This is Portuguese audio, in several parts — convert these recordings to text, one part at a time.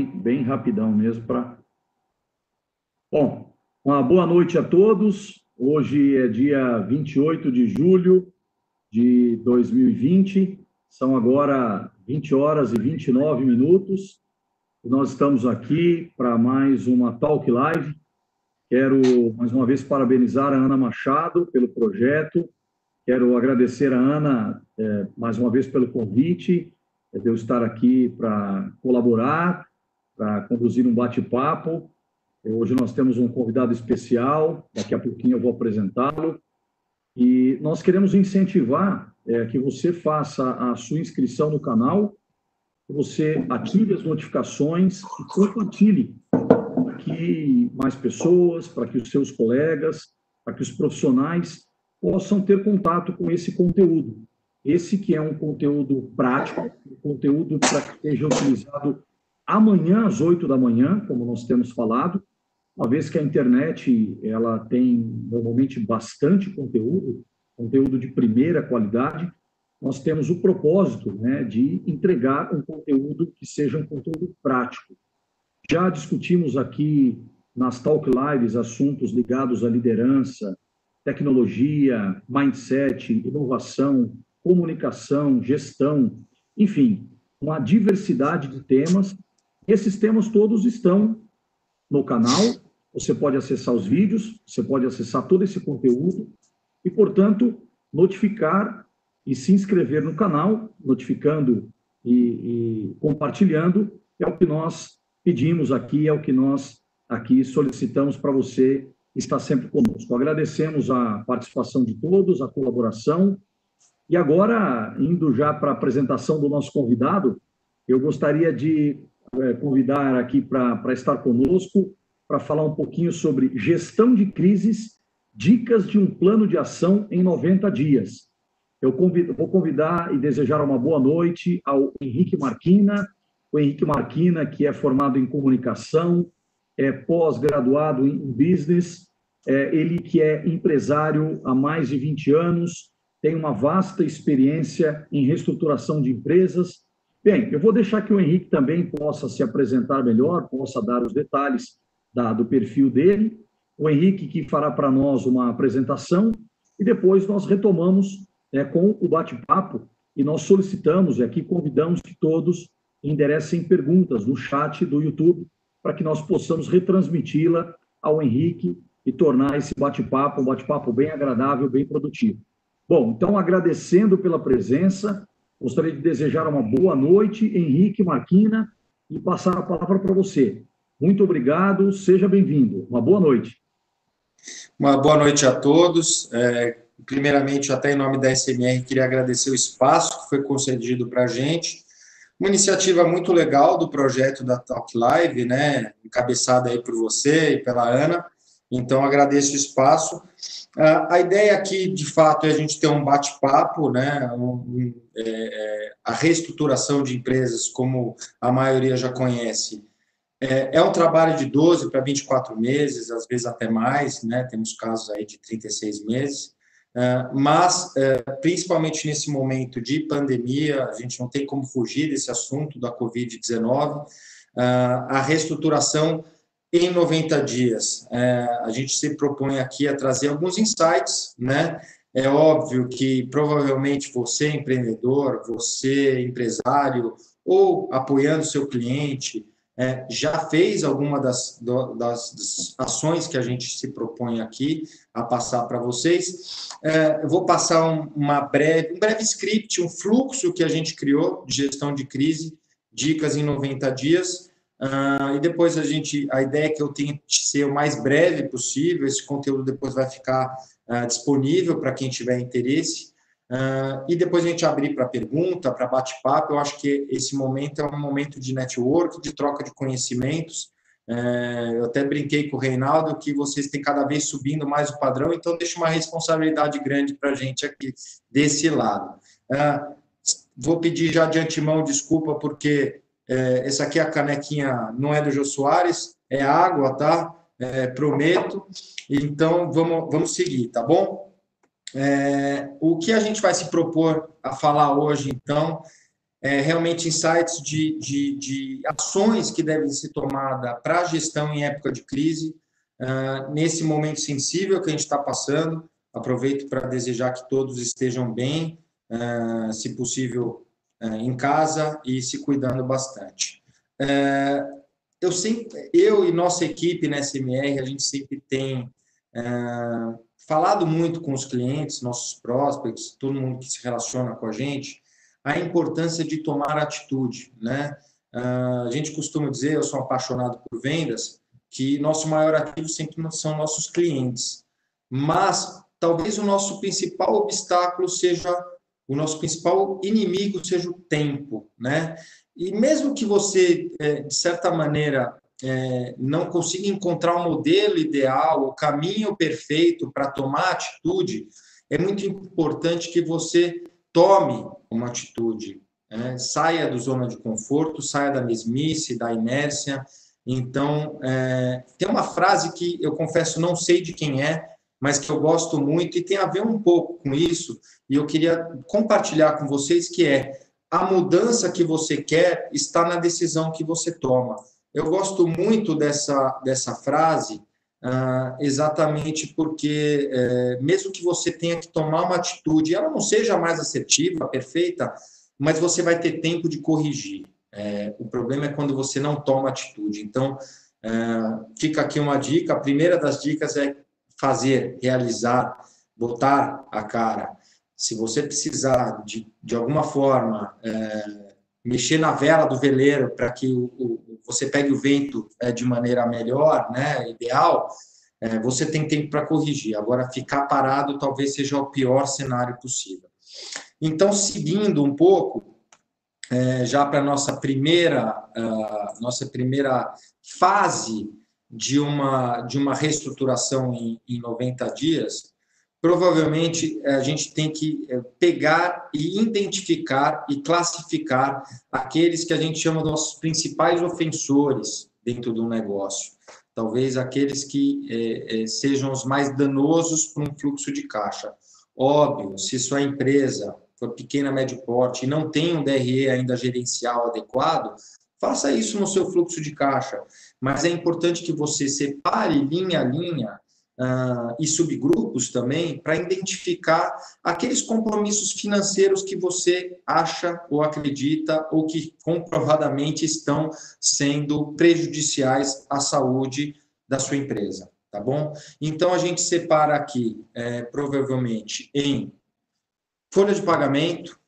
bem rapidão mesmo para. Bom, uma boa noite a todos. Hoje é dia 28 de julho de 2020. São agora 20 horas e 29 minutos. Nós estamos aqui para mais uma Talk Live. Quero mais uma vez parabenizar a Ana Machado pelo projeto. Quero agradecer a Ana é, mais uma vez pelo convite, é, de eu estar aqui para colaborar para conduzir um bate-papo. Hoje nós temos um convidado especial, daqui a pouquinho eu vou apresentá-lo. E nós queremos incentivar é, que você faça a sua inscrição no canal, que você ative as notificações e compartilhe para que mais pessoas, para que os seus colegas, para que os profissionais possam ter contato com esse conteúdo. Esse que é um conteúdo prático, um conteúdo para que seja utilizado amanhã às 8 da manhã, como nós temos falado, uma vez que a internet ela tem normalmente bastante conteúdo, conteúdo de primeira qualidade, nós temos o propósito né, de entregar um conteúdo que seja um conteúdo prático. Já discutimos aqui nas Talk Lives assuntos ligados à liderança, tecnologia, mindset, inovação, comunicação, gestão, enfim, uma diversidade de temas esses temas todos estão no canal. Você pode acessar os vídeos, você pode acessar todo esse conteúdo e, portanto, notificar e se inscrever no canal, notificando e, e compartilhando, é o que nós pedimos aqui, é o que nós aqui solicitamos para você estar sempre conosco. Agradecemos a participação de todos, a colaboração. E agora, indo já para a apresentação do nosso convidado, eu gostaria de convidar aqui para estar conosco, para falar um pouquinho sobre gestão de crises, dicas de um plano de ação em 90 dias. Eu convido, vou convidar e desejar uma boa noite ao Henrique Marquina, o Henrique Marquina, que é formado em comunicação, é pós-graduado em business, é, ele que é empresário há mais de 20 anos, tem uma vasta experiência em reestruturação de empresas, Bem, eu vou deixar que o Henrique também possa se apresentar melhor, possa dar os detalhes da, do perfil dele. O Henrique que fará para nós uma apresentação e depois nós retomamos é, com o bate-papo e nós solicitamos e aqui convidamos que todos enderecem perguntas no chat do YouTube para que nós possamos retransmiti-la ao Henrique e tornar esse bate-papo um bate-papo bem agradável, bem produtivo. Bom, então agradecendo pela presença, Gostaria de desejar uma boa noite, Henrique Marquina, e passar a palavra para você. Muito obrigado, seja bem-vindo. Uma boa noite. Uma boa noite a todos. É, primeiramente, até em nome da SMR, queria agradecer o espaço que foi concedido para a gente. Uma iniciativa muito legal do projeto da Talk Live, né? Encabeçada aí por você e pela Ana. Então, agradeço o espaço. A ideia aqui, de fato, é a gente ter um bate-papo, né? É, é, a reestruturação de empresas, como a maioria já conhece, é, é um trabalho de 12 para 24 meses, às vezes até mais, né? Temos casos aí de 36 meses. É, mas, principalmente nesse momento de pandemia, a gente não tem como fugir desse assunto da Covid-19, é, a reestruturação em 90 dias. É, a gente se propõe aqui a trazer alguns insights, né? É óbvio que provavelmente você, empreendedor, você, empresário, ou apoiando seu cliente, é, já fez alguma das, das, ações que a gente se propõe aqui a passar para vocês. É, eu vou passar um, uma breve, um breve script, um fluxo que a gente criou de gestão de crise, dicas em 90 dias, Uh, e depois a gente, a ideia é que eu tenha de ser o mais breve possível, esse conteúdo depois vai ficar uh, disponível para quem tiver interesse. Uh, e depois a gente abrir para pergunta, para bate-papo. Eu acho que esse momento é um momento de network, de troca de conhecimentos. Uh, eu até brinquei com o Reinaldo que vocês têm cada vez subindo mais o padrão, então deixa uma responsabilidade grande para a gente aqui desse lado. Vou pedir já de antemão desculpa, porque é, essa aqui é a canequinha, não é do Jô Soares, é água, tá? É, prometo. Então, vamos, vamos seguir, tá bom? É, o que a gente vai se propor a falar hoje, então, é, realmente insights de, de, de, ações que devem ser tomadas para a gestão em época de crise, uh, nesse momento sensível que a gente está passando. Aproveito para desejar que todos estejam bem, uh, se possível, em casa e se cuidando bastante. eu sempre, eu e nossa equipe na SMR, a gente sempre tem falado muito com os clientes, nossos prospects, todo mundo que se relaciona com a gente, a importância de tomar atitude, né? A gente costuma dizer, eu sou apaixonado por vendas, que nosso maior ativo sempre são nossos clientes. Mas talvez o nosso principal obstáculo seja o nosso principal inimigo seja o tempo, né? E mesmo que você, é, de certa maneira, é, não consiga encontrar o modelo ideal, o caminho perfeito para tomar atitude, é muito importante que você tome uma atitude, né? saia do zona de conforto, saia da mesmice, da inércia. Então, é, tem uma frase que eu confesso não sei de quem é, mas que eu gosto muito e tem a ver um pouco com isso, e eu queria compartilhar com vocês que é a mudança que você quer está na decisão que você toma. Eu gosto muito dessa, dessa frase, ah, exatamente porque, é, mesmo que você tenha que tomar uma atitude, ela não seja mais assertiva, perfeita, mas você vai ter tempo de corrigir. É, o problema é quando você não toma atitude. Então, é, fica aqui uma dica: a primeira das dicas é fazer, realizar, botar a cara. Se você precisar de, de alguma forma é, mexer na vela do veleiro para que o, o você pegue o vento é, de maneira melhor, né, ideal, é, você tem tempo para corrigir. Agora, ficar parado talvez seja o pior cenário possível. Então, seguindo um pouco, é, já para nossa primeira uh, nossa primeira fase de uma de uma reestruturação em, em 90 dias, provavelmente eh, a gente tem que eh, pegar e identificar e classificar aqueles que a gente chama de nossos principais ofensores dentro do negócio. Talvez aqueles que é, sejam os mais danosos para um fluxo de caixa. Óbvio, se sua empresa for pequena, médio porte e não tem um DRE ainda gerencial adequado, faça isso no seu fluxo de caixa. Mas é importante que você separe linha a linha uh, e subgrupos também para identificar aqueles compromissos financeiros que você acha ou acredita ou que comprovadamente estão sendo prejudiciais à saúde da sua empresa, tá bom? Então a gente separa aqui, é, provavelmente, em folha de pagamento,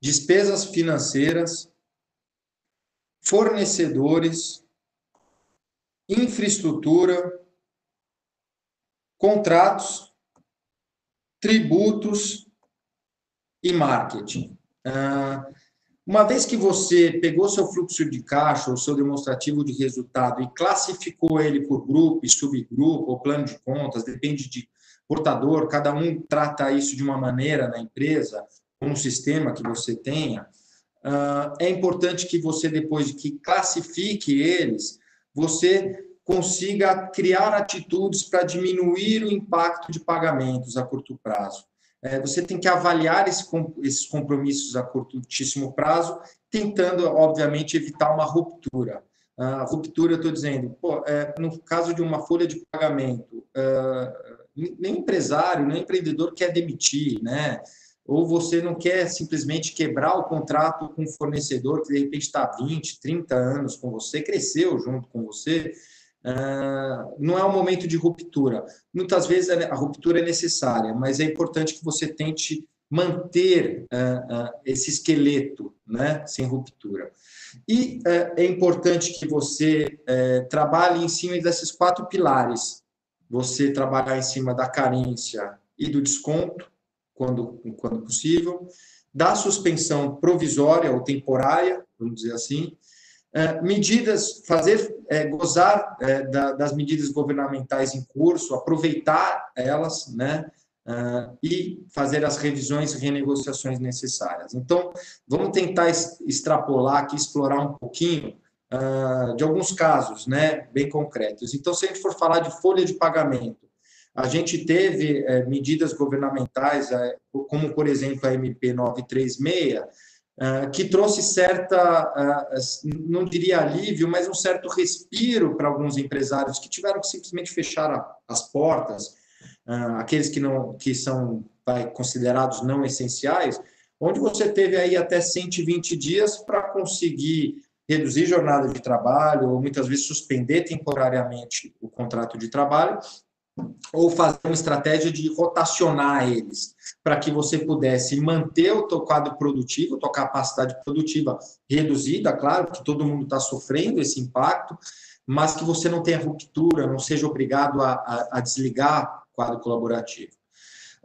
despesas financeiras, fornecedores, infraestrutura, contratos, tributos e marketing. Ah, uma vez que você pegou seu fluxo de caixa, o seu demonstrativo de resultado e classificou ele por grupo e subgrupo, ou plano de contas, depende de portador, cada um trata isso de uma maneira na empresa, com um sistema que você tenha. Ah, é importante que você, depois de que classifique eles, você consiga criar atitudes para diminuir o impacto de pagamentos a curto prazo. É, você tem que avaliar esse, esses compromissos a curtíssimo prazo, tentando, obviamente, evitar uma ruptura. A ruptura, estou dizendo, pô, é, no caso de uma folha de pagamento, é, nem empresário, nem empreendedor quer demitir, né? Ou você não quer simplesmente quebrar o contrato com um fornecedor que de repente está 20, 30 anos com você, cresceu junto com você, Uh, não é um momento de ruptura. Muitas vezes a ruptura é necessária, mas é importante que você tente manter uh, uh, esse esqueleto né, sem ruptura. E é importante que você trabalhe em cima desses quatro pilares. Você trabalhar em cima da carência e do desconto, quando, quando possível, da suspensão provisória ou temporária, vamos dizer assim, é, medidas, fazer, é, gozar é, da, das medidas governamentais em curso, aproveitar elas, né, uh, e fazer as revisões e renegociações necessárias. Então, vamos tentar extrapolar aqui, explorar um pouquinho uh, de alguns casos, né, bem concretos. Então, se a gente for falar de folha de pagamento, A gente teve é, medidas governamentais, é, como, por exemplo, a MP 936, é, que trouxe certa, não diria alívio, mas um certo respiro para alguns empresários que tiveram que simplesmente fechar as portas, aqueles que não que são vai, considerados não essenciais, onde você teve aí até 120 dias para conseguir reduzir jornada de trabalho, ou muitas vezes suspender temporariamente o contrato de trabalho, ou fazer uma estratégia de rotacionar eles, para que você pudesse manter o teu quadro produtivo, tua capacidade produtiva reduzida, claro que todo mundo está sofrendo esse impacto, mas que você não tenha ruptura, não seja obrigado a, a, a desligar o quadro colaborativo.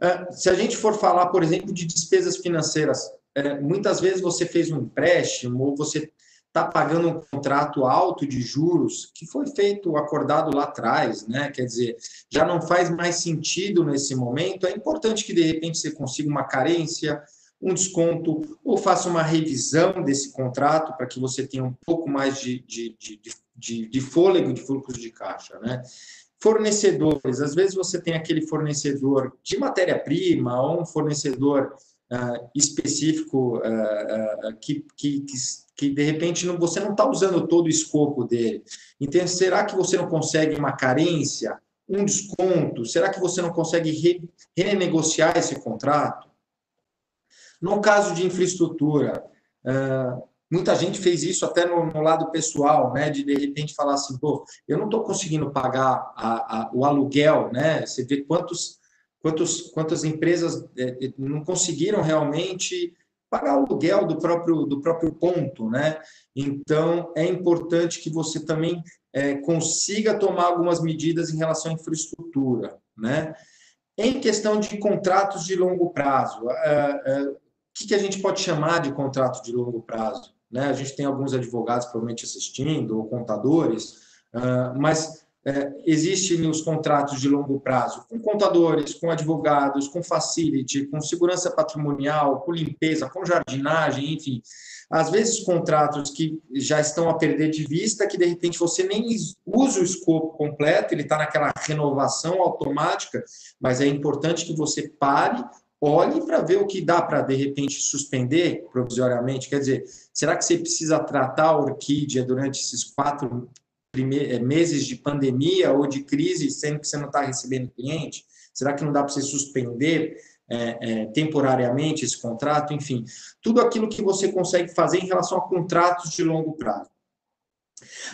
Ah, se a gente for falar, por exemplo, de despesas financeiras, é, muitas vezes você fez um empréstimo ou você está pagando um contrato alto de juros que foi feito, acordado lá atrás, né? Quer dizer, já não faz mais sentido nesse momento. É importante que de repente você consiga uma carência, um desconto, ou faça uma revisão desse contrato para que você tenha um pouco mais de, de, de, de, de fôlego de fluxo de caixa, né? Fornecedores, às vezes você tem aquele fornecedor de matéria-prima ou um fornecedor uh, específico uh, uh, que, que, que, de repente não, você não está usando todo o escopo dele. Então, será que você não consegue uma carência, um desconto? Será que você não consegue re, renegociar esse contrato? No caso de infraestrutura, muita gente fez isso até no, no, lado pessoal, né? De de repente falar assim, pô, eu não estou conseguindo pagar a, a, o aluguel, né? Você vê quantos quantos, quantas empresas é, é, não conseguiram realmente pagar o aluguel do próprio, do próprio ponto, né? Então, é importante que você também é, consiga tomar algumas medidas em relação à infraestrutura, né? Em questão de contratos de longo prazo, o que, que a gente pode chamar de contrato de longo prazo? Né? A gente tem alguns advogados provavelmente assistindo, ou contadores, uh, mas é, existem os contratos de longo prazo com contadores, com advogados, com facility, com segurança patrimonial, com limpeza, com jardinagem, enfim. Às vezes, contratos que já estão a perder de vista, que de repente você nem usa o escopo completo, ele está naquela renovação automática, mas é importante que você pare, olhe para ver o que dá para, de repente, suspender provisoriamente. Quer dizer, será que você precisa tratar a orquídea durante esses quatro é, meses de pandemia ou de crise, sendo que você não está recebendo cliente? Será que não dá para você suspender é, é, temporariamente esse contrato? Enfim, tudo aquilo que você consegue fazer em relação a contratos de longo prazo.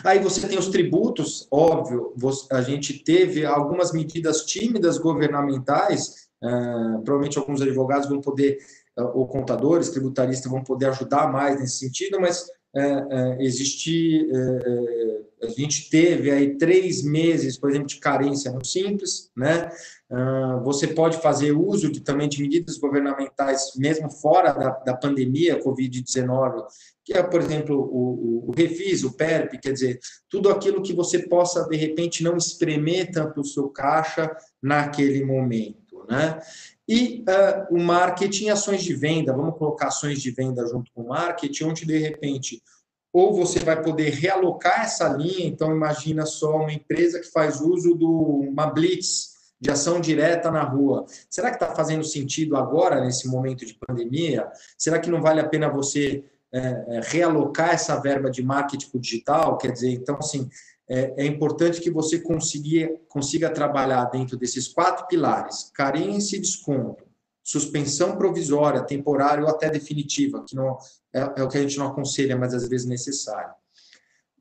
Aí você tem os tributos, óbvio, a gente teve algumas medidas tímidas governamentais, uh, provavelmente alguns advogados vão poder, uh, ou contadores, tributaristas vão poder ajudar mais nesse sentido, mas é, é, existir, é, a gente teve aí três meses, por exemplo, de carência no Simples, né? Ah, você pode fazer uso de, também de medidas governamentais, mesmo fora da, da pandemia Covid-19, que é, por exemplo, o, o, o, Refis, o PERP, quer dizer, tudo aquilo que você possa, de repente, não espremer tanto o seu caixa naquele momento, né? E uh, o marketing, ações de venda, vamos colocar ações de venda junto com o marketing, onde de repente ou você vai poder realocar essa linha, então imagina só uma empresa que faz uso de uma blitz de ação direta na rua. Será que está fazendo sentido agora, nesse momento de pandemia? Será que não vale a pena você é, realocar essa verba de marketing digital? Quer dizer, então, assim, é, é importante que você consiga, consiga trabalhar dentro desses quatro pilares: carência e desconto, suspensão provisória, temporária ou até definitiva, que não é, é, o que a gente não aconselha, mas às vezes necessário.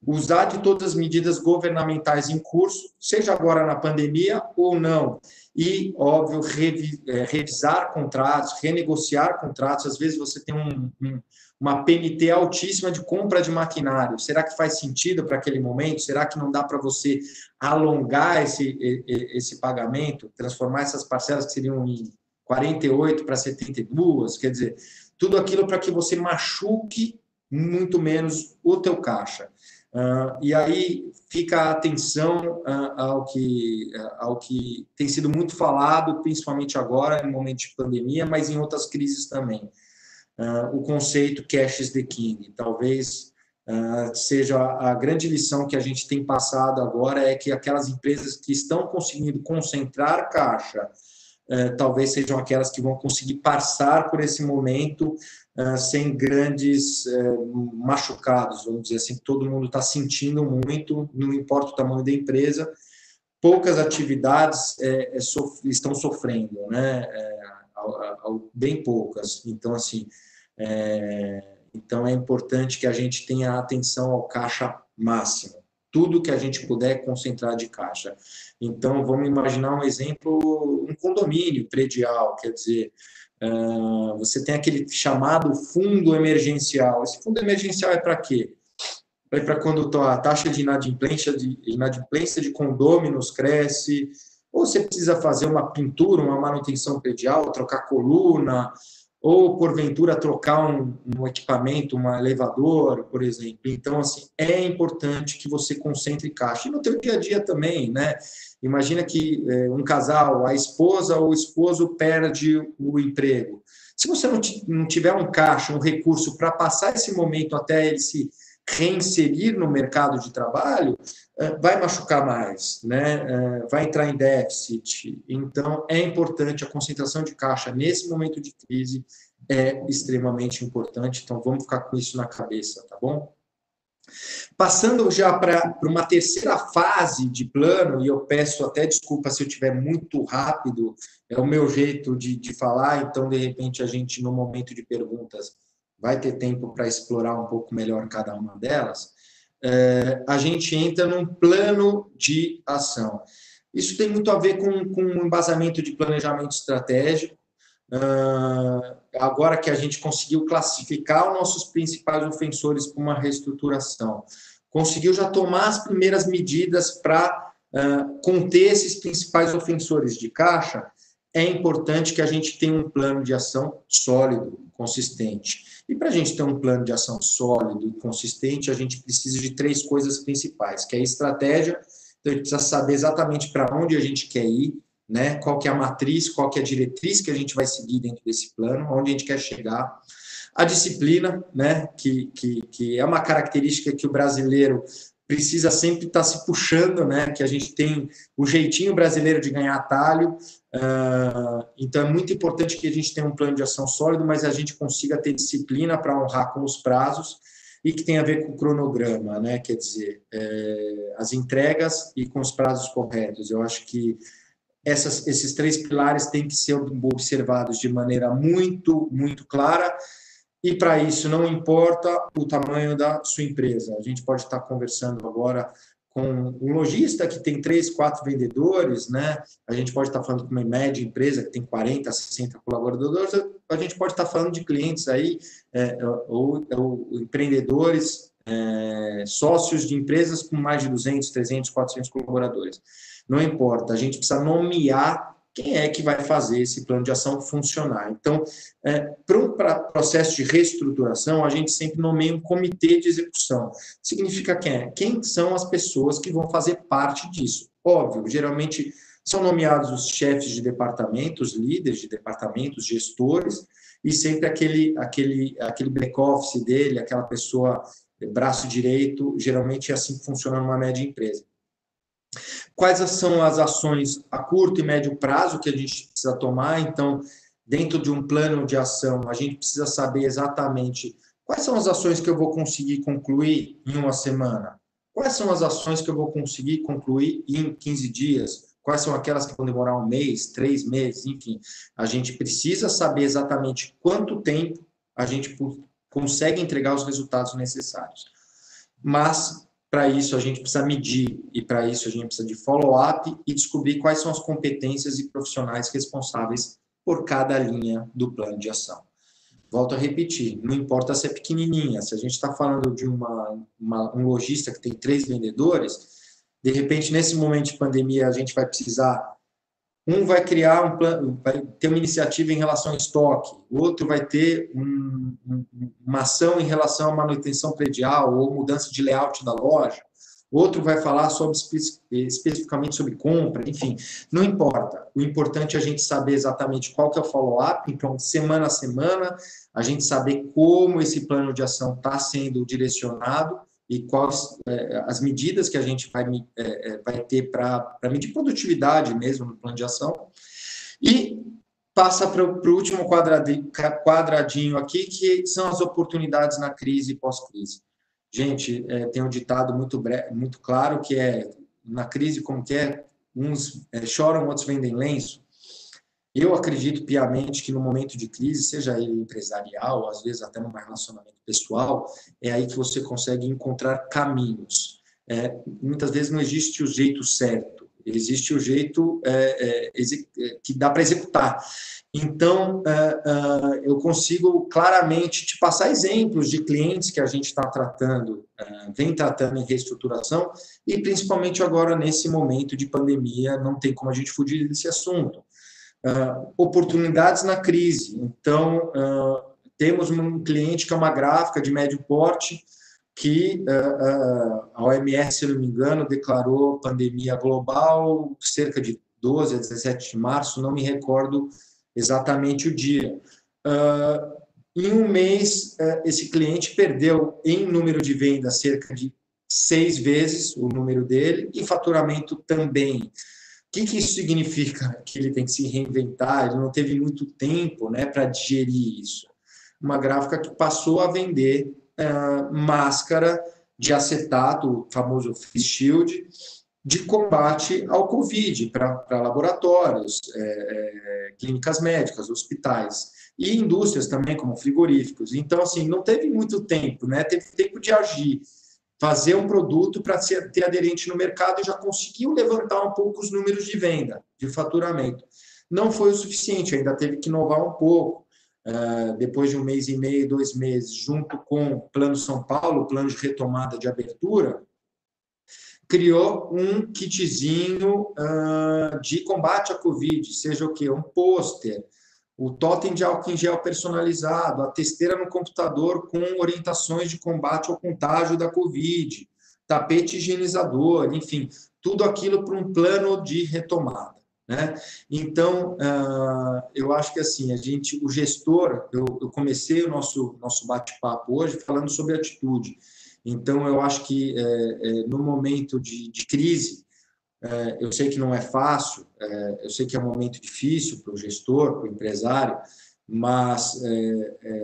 Usar de todas as medidas governamentais em curso, seja agora na pandemia ou não. E, óbvio, revi, é, revisar contratos, renegociar contratos. Às vezes você tem um, um uma PMT altíssima de compra de maquinário. Será que faz sentido para aquele momento? Será que não dá para você alongar esse, esse pagamento, transformar essas parcelas que seriam em 48 para 72? Quer dizer, tudo aquilo para que você machuque muito menos o teu caixa. Uh, e aí fica a atenção uh, ao, que, uh, ao que tem sido muito falado, principalmente agora, no momento de pandemia, mas em outras crises também uh, o conceito cash is the king. Talvez Uh, seja a, grande lição que a gente tem passado agora é que aquelas empresas que estão conseguindo concentrar caixa, uh, talvez sejam aquelas que vão conseguir passar por esse momento sem grandes machucados, vamos dizer assim, todo mundo está sentindo muito, não importa o tamanho da empresa, poucas atividades é, é, sof estão sofrendo, né? É, bem poucas. Então, assim, é, então é importante que a gente tenha atenção ao caixa máximo. Tudo que a gente puder concentrar de caixa. Então, vamos imaginar um exemplo, um condomínio predial, quer dizer, uh, você tem aquele chamado fundo emergencial. Esse fundo emergencial é para quê? É para quando a taxa de inadimplência de, inadimplência de condôminos cresce, ou você precisa fazer uma pintura, uma manutenção predial, trocar coluna, ou porventura trocar um, um, equipamento, um elevador, por exemplo. Então, assim, é importante que você concentre caixa. E no teu dia a dia também, né? Imagina que é, um casal, a esposa ou o esposo perde o emprego. Se você não, não tiver um caixa, um recurso para passar esse momento até ele se reinserir no mercado de trabalho, eh, vai machucar mais, né? Eh, vai entrar em déficit. Então, é importante a concentração de caixa nesse momento de crise é extremamente importante. Então, vamos ficar com isso na cabeça, tá bom? Passando já para uma terceira fase de plano, e eu peço até desculpa se eu estiver muito rápido, é o meu jeito de, de falar, então, de repente, a gente, no momento de perguntas, vai ter tempo para explorar um pouco melhor cada uma delas, é, a gente entra num plano de ação. Isso tem muito a ver com, com um embasamento de planejamento estratégico. Uh, agora que a gente conseguiu classificar os nossos principais ofensores para uma reestruturação, conseguiu já tomar as primeiras medidas para uh, conter esses principais ofensores de caixa, é importante que a gente tenha um plano de ação sólido, consistente. E para a gente ter um plano de ação sólido e consistente, a gente precisa de três coisas principais, que é a estratégia, então a gente precisa saber exatamente para onde a gente quer ir, né? qual que é a matriz, qual que é a diretriz que a gente vai seguir dentro desse plano, onde a gente quer chegar. A disciplina, né? que, que, que é uma característica que o brasileiro precisa sempre estar tá se puxando, né? Que a gente tem o jeitinho brasileiro de ganhar atalho. Uh, então é muito importante que a gente tenha um plano de ação sólido, mas a gente consiga ter disciplina para honrar com os prazos e que tem a ver com o cronograma, né? Quer dizer, é, as entregas e com os prazos corretos. Eu acho que essas, esses três pilares têm que ser observados de maneira muito, muito clara e para isso não importa o tamanho da sua empresa. A gente pode estar conversando agora com um lojista que tem três, quatro vendedores, né? A gente pode estar falando com uma média empresa que tem 40, 60 colaboradores, a gente pode estar falando de clientes aí, é, ou, ou, empreendedores, é, sócios de empresas com mais de 200, 300, 400 colaboradores. Não importa, a gente precisa nomear quem é que vai fazer esse plano de ação funcionar. Então, é, para o processo de reestruturação, a gente sempre nomeia um comitê de execução. Significa quem é? Quem são as pessoas que vão fazer parte disso? Óbvio, geralmente são nomeados os chefes de departamentos, líderes de departamentos, gestores, e sempre aquele, aquele, aquele back-office dele, aquela pessoa braço direito, geralmente é assim que funciona numa média empresa. Quais são as ações a curto e médio prazo que a gente precisa tomar? Então, dentro de um plano de ação, a gente precisa saber exatamente quais são as ações que eu vou conseguir concluir em uma semana, quais são as ações que eu vou conseguir concluir em 15 dias, quais são aquelas que vão demorar um mês, três meses, enfim. A gente precisa saber exatamente quanto tempo a gente consegue entregar os resultados necessários. Mas para isso, a gente precisa medir e, para isso, a gente precisa de follow-up e descobrir quais são as competências e profissionais responsáveis por cada linha do plano de ação. Volto a repetir, não importa se é pequenininha, se a gente está falando de uma, uma, um lojista que tem três vendedores, de repente, nesse momento de pandemia, a gente vai precisar um vai criar um plano, vai ter uma iniciativa em relação ao estoque, outro vai ter um, uma ação em relação à manutenção predial ou mudança de layout da loja, outro vai falar sobre, especificamente sobre compra, enfim, não importa. O importante é a gente saber exatamente qual que é o follow-up, então, semana a semana, a gente saber como esse plano de ação está sendo direcionado e quais é, as medidas que a gente vai, é, é vai ter para medir produtividade mesmo no plano de ação. E passa para o último quadradinho, quadradinho aqui, que são as oportunidades na crise e pós-crise. Gente, é, tem um ditado muito, breve, muito claro que é, na crise como que é, uns choram, outros vendem lenço. Eu acredito piamente que no momento de crise, seja ele empresarial, às vezes até no relacionamento pessoal, é aí que você consegue encontrar caminhos. É, muitas vezes não existe o jeito certo existe o jeito é, é, é que dá para executar. Então, é, é, eu consigo claramente te passar exemplos de clientes que a gente está tratando, vem tratando em reestruturação, e principalmente agora, nesse momento de pandemia, não tem como a gente fugir desse assunto. Oportunidades na crise. Então, temos um cliente que é uma gráfica de médio porte, que uh, uh, a OMS, se não me engano, declarou pandemia global cerca de 12 a 17 de março, não me recordo exatamente o dia. Uh, em um mês, esse cliente perdeu em número de vendas cerca de seis vezes o número dele e faturamento também. Que, que isso significa? Que ele tem que se reinventar, ele não teve muito tempo né, para digerir isso. Uma gráfica que passou a vender uh, máscara de acetato, o famoso face shield, de combate ao Covid para laboratórios, é, é, clínicas médicas, hospitais e indústrias também, como frigoríficos. Então, assim, não teve muito tempo, né? Teve tempo de agir, fazer um produto para ter aderente no mercado e já conseguiu levantar um pouco os números de venda, de faturamento. Não foi o suficiente, ainda teve que inovar um pouco. Uh, depois de um mês e meio, dois meses, junto com o Plano São Paulo, plano de retomada de abertura, criou um kitzinho uh, de combate à Covid, seja o que? Um pôster, o totem de álcool em gel personalizado, a testeira no computador com orientações de combate ao contágio da Covid, tapete higienizador, enfim, tudo aquilo para um plano de retomada. Né? Então, uh, eu acho que assim, a gente, o gestor, eu, comecei o nosso, nosso bate-papo hoje falando sobre atitude. Então, eu acho que é, é, no momento de, de crise, eu sei que não é fácil, eu sei que é um momento difícil para o gestor, para o empresário, mas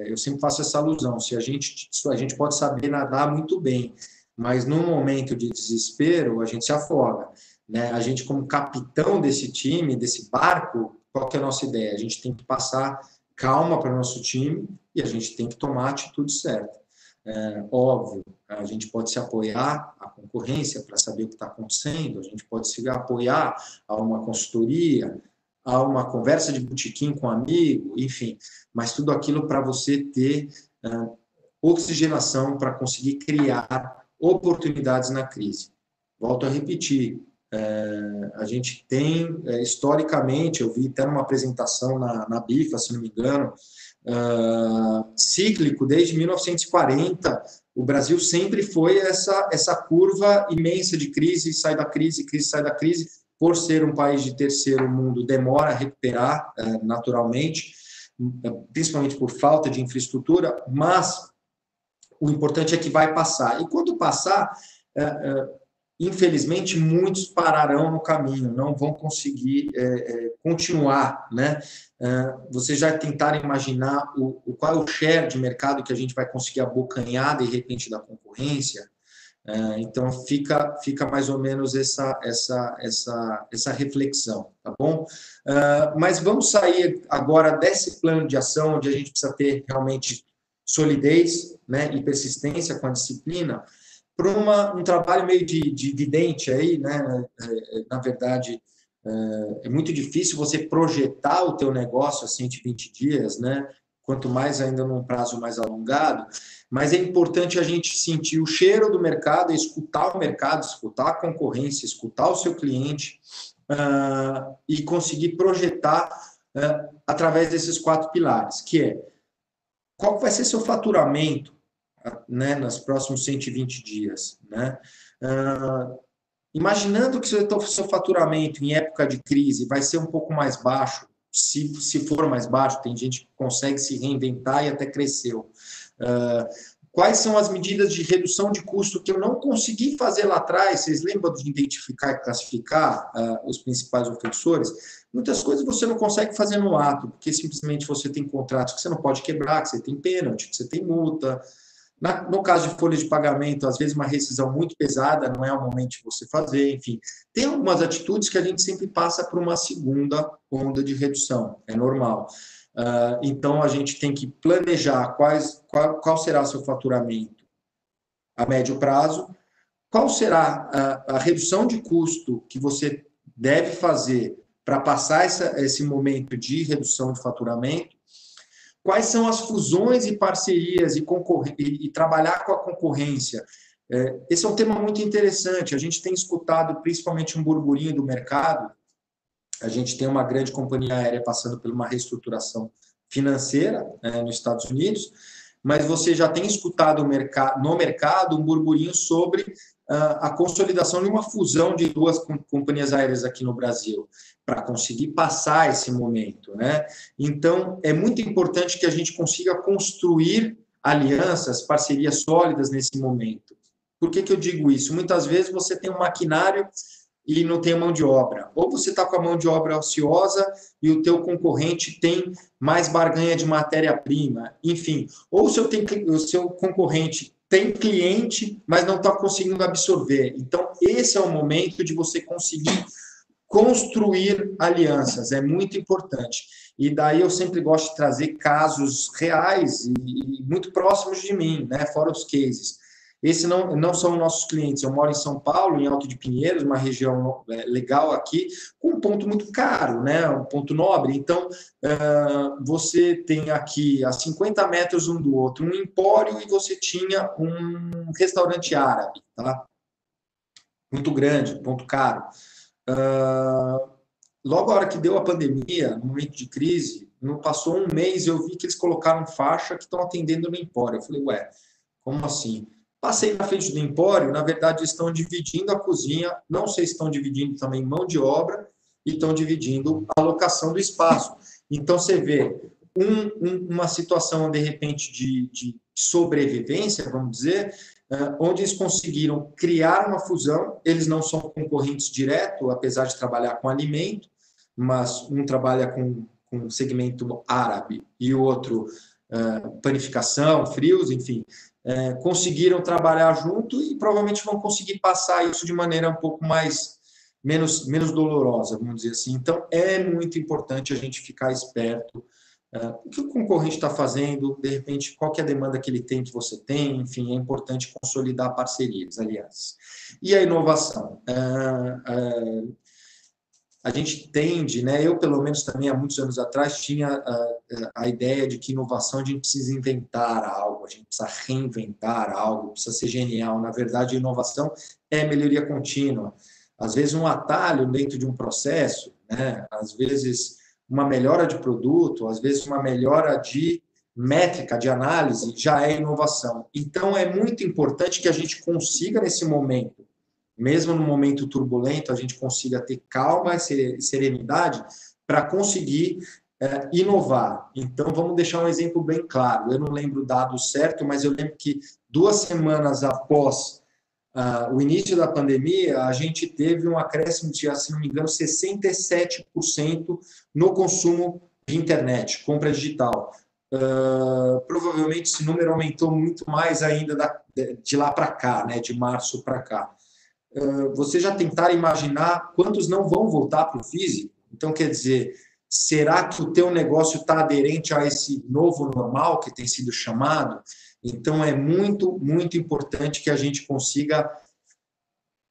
eu sempre faço essa alusão: se a gente, a gente pode saber nadar muito bem, mas num momento de desespero, a gente se afoga. Né? A gente, como capitão desse time, desse barco, qual que é a nossa ideia? A gente tem que passar calma para o nosso time e a gente tem que tomar a atitude certa. É, óbvio, a gente pode se apoiar à concorrência para saber o que está acontecendo, a gente pode se apoiar a uma consultoria, a uma conversa de botequim com um amigo, enfim, mas tudo aquilo para você ter é, oxigenação para conseguir criar oportunidades na crise. Volto a repetir, é, a gente tem, é, historicamente, eu vi até numa apresentação na, na BIFA, se não me engano, é, cíclico, desde 1940, o Brasil sempre foi essa, essa curva imensa de crise, sai da crise, crise, sai da crise, por ser um país de terceiro mundo, demora a recuperar é, naturalmente, principalmente por falta de infraestrutura, mas o importante é que vai passar. E quando passar, é, infelizmente, muitos pararão no caminho, não vão conseguir é, é, continuar, né? É, vocês já tentaram imaginar o, o, qual é o share de mercado que a gente vai conseguir abocanhar, de repente, da concorrência? É, então, fica, fica mais ou menos essa, essa, essa, essa reflexão, tá bom? É, mas vamos sair agora desse plano de ação, onde a gente precisa ter realmente solidez né, e persistência com a disciplina, para um trabalho meio de, de vidente aí, né? É, é, na verdade, é, é, muito difícil você projetar o teu negócio a 120 dias, né? Quanto mais ainda num prazo mais alongado, mas é importante a gente sentir o cheiro do mercado, escutar o mercado, escutar a concorrência, escutar o seu cliente uh, e conseguir projetar uh, através desses quatro pilares, que é qual vai ser seu faturamento né, nos próximos 120 dias, né? Uh, imaginando que seu, seu faturamento em época de crise vai ser um pouco mais baixo, se, se for mais baixo, tem gente que consegue se reinventar e até cresceu. Uh, quais são as medidas de redução de custo que eu não consegui fazer lá atrás? Vocês lembram de identificar e classificar uh, os principais ofensores? Muitas coisas você não consegue fazer no ato, porque simplesmente você tem contratos que você não pode quebrar, que você tem pênalti, que você tem multa, na, no caso de folha de pagamento, às vezes uma rescisão muito pesada não é o momento de você fazer, enfim. Tem algumas atitudes que a gente sempre passa por uma segunda onda de redução, é normal. Uh, então, a gente tem que planejar quais, qual, qual será seu faturamento a médio prazo, qual será a, a redução de custo que você deve fazer para passar essa, esse momento de redução de faturamento, Quais são as fusões e parcerias e, e, trabalhar com a concorrência? É, esse é um tema muito interessante. A gente tem escutado principalmente um burburinho do mercado. A gente tem uma grande companhia aérea passando por uma reestruturação financeira né, nos Estados Unidos, mas você já tem escutado no mercado um burburinho sobre a consolidação de uma fusão de duas companhias aéreas aqui no Brasil para conseguir passar esse momento, né? Então, é muito importante que a gente consiga construir alianças, parcerias sólidas nesse momento. Por que, que eu digo isso? Muitas vezes você tem um maquinário e não tem mão de obra. Ou você está com a mão de obra ociosa e o teu concorrente tem mais barganha de matéria-prima. Enfim, ou tem, o seu concorrente tem cliente, mas não está conseguindo absorver. Então, esse é o momento de você conseguir construir alianças, é muito importante. E daí eu sempre gosto de trazer casos reais e, e muito próximos de mim, né, fora os cases. Esse não, não são nossos clientes. Eu moro em São Paulo, em Alto de Pinheiros, uma região é, legal aqui, com um ponto muito caro, né? um ponto nobre. Então, uh, você tem aqui a 50 metros um do outro um empório e você tinha um restaurante árabe, tá? muito grande, ponto caro. Uh, logo a hora que deu a pandemia, no momento de crise, não passou um mês, eu vi que eles colocaram faixa que estão atendendo no Empório. Eu falei, ué, como assim? Passei na frente do Empório, na verdade estão dividindo a cozinha, não sei se estão dividindo também mão de obra e estão dividindo a locação do espaço. Então você vê um, um, uma situação de repente de, de sobrevivência, vamos dizer, uh, onde eles conseguiram criar uma fusão. Eles não são concorrentes direto, apesar de trabalhar com alimento, mas um trabalha com, com segmento árabe e o outro uh, panificação, frios, enfim. Uh, conseguiram trabalhar junto e provavelmente vão conseguir passar isso de maneira um pouco mais menos menos dolorosa, vamos dizer assim. Então é muito importante a gente ficar esperto Uh, o que o concorrente está fazendo, de repente, qual é a demanda que ele tem que você tem, enfim, é importante consolidar parcerias, aliás. E a inovação? Uh, uh, a gente tende, né, eu pelo menos também há muitos anos atrás tinha a ideia de que inovação a gente precisa inventar algo, a gente precisa reinventar algo, precisa ser genial. Na verdade, inovação é melhoria contínua. Às vezes um atalho dentro de um processo, né, às vezes uma melhora de produto, às vezes uma melhora de métrica, de análise, já é inovação. Então, é muito importante que a gente consiga, nesse momento, mesmo no momento turbulento, a gente consiga ter calma e serenidade para conseguir é, inovar. Então, vamos deixar um exemplo bem claro. Eu não lembro o dado certo, mas eu lembro que duas semanas após Uh, o início da pandemia, a gente teve um acréscimo de, se não me engano, 67% no consumo de internet, compra digital. Uh, provavelmente esse número aumentou muito mais ainda da, de lá para cá, né, de março para cá. Uh, você já tentar imaginar quantos não vão voltar para o físico? Então, quer dizer, será que o teu negócio está aderente a esse novo normal que tem sido chamado? Então, é muito, muito importante que a gente consiga,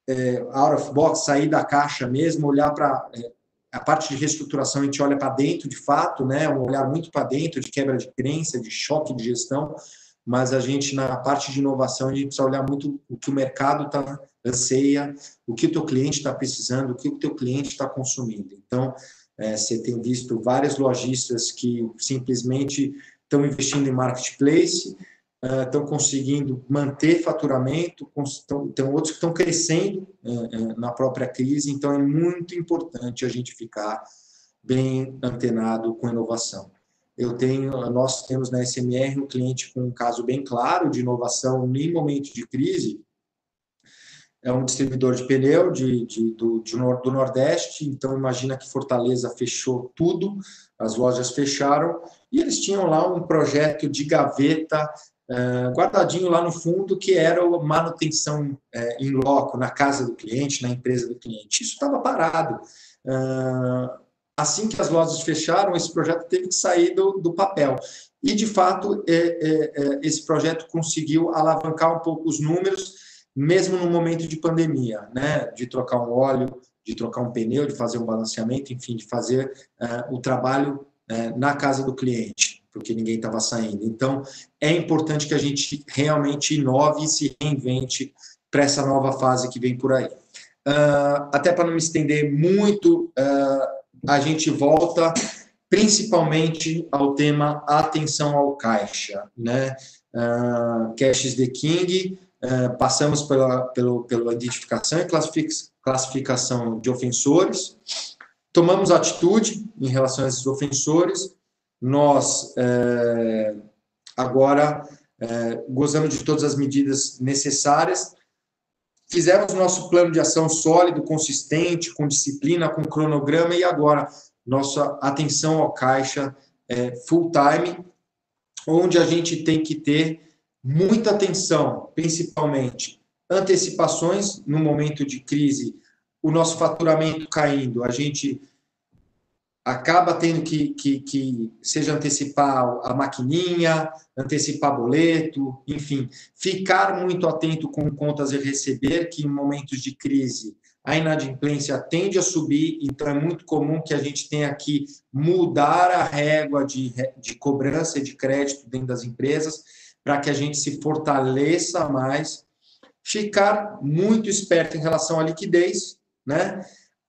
é, out of box, sair da caixa mesmo, olhar para. É, a parte de reestruturação, a gente olha para dentro de fato, né? um olhar muito para dentro, de quebra de crença, de choque de gestão, mas a gente, na parte de inovação, a gente precisa olhar muito o que o mercado está anseia, o que o teu cliente está precisando, o que o teu cliente está consumindo. Então, é, você tem visto vários lojistas que simplesmente estão investindo em marketplace, estão conseguindo manter faturamento, tem outros que estão crescendo na própria crise, então é muito importante a gente ficar bem antenado com inovação. Eu tenho, nós temos na SMR um cliente com um caso bem claro de inovação em momento de crise, é um distribuidor de pneu de, de, do, de, do Nordeste, então imagina que Fortaleza fechou tudo, as lojas fecharam, e eles tinham lá um projeto de gaveta uh, guardadinho lá no fundo, que era a manutenção uh, em loco, na casa do cliente, na empresa do cliente. Isso estava parado. Uh, assim que as lojas fecharam, esse projeto teve que sair do, do papel. E, de fato, é, é, é, esse projeto conseguiu alavancar um pouco os números, mesmo no momento de pandemia, né? de trocar um óleo, de trocar um pneu, de fazer um balanceamento, enfim, de fazer uh, o trabalho uh, na casa do cliente, porque ninguém estava saindo. Então, é importante que a gente realmente inove e se reinvente para essa nova fase que vem por aí. Uh, até para não me estender muito, a gente volta principalmente ao tema atenção ao caixa, né? Uh, Cash is the King, uh, passamos pela, pelo, pela identificação e classificação de ofensores, tomamos atitude em relação a esses ofensores, nós uh, agora eh, gozamos de todas as medidas necessárias. Fizemos nosso plano de ação sólido, consistente, com disciplina, com cronograma e agora nossa atenção ao caixa é, full time, onde a gente tem que ter muita atenção, principalmente antecipações no momento de crise, o nosso faturamento caindo, a gente acaba tendo que, que, que, seja antecipar a maquininha, antecipar boleto, enfim, ficar muito atento com contas a receber, que em momentos de crise a inadimplência tende a subir, então é muito comum que a gente tenha que mudar a régua de, de cobrança e de crédito dentro das empresas, para que a gente se fortaleça mais, ficar muito esperto em relação à liquidez, né?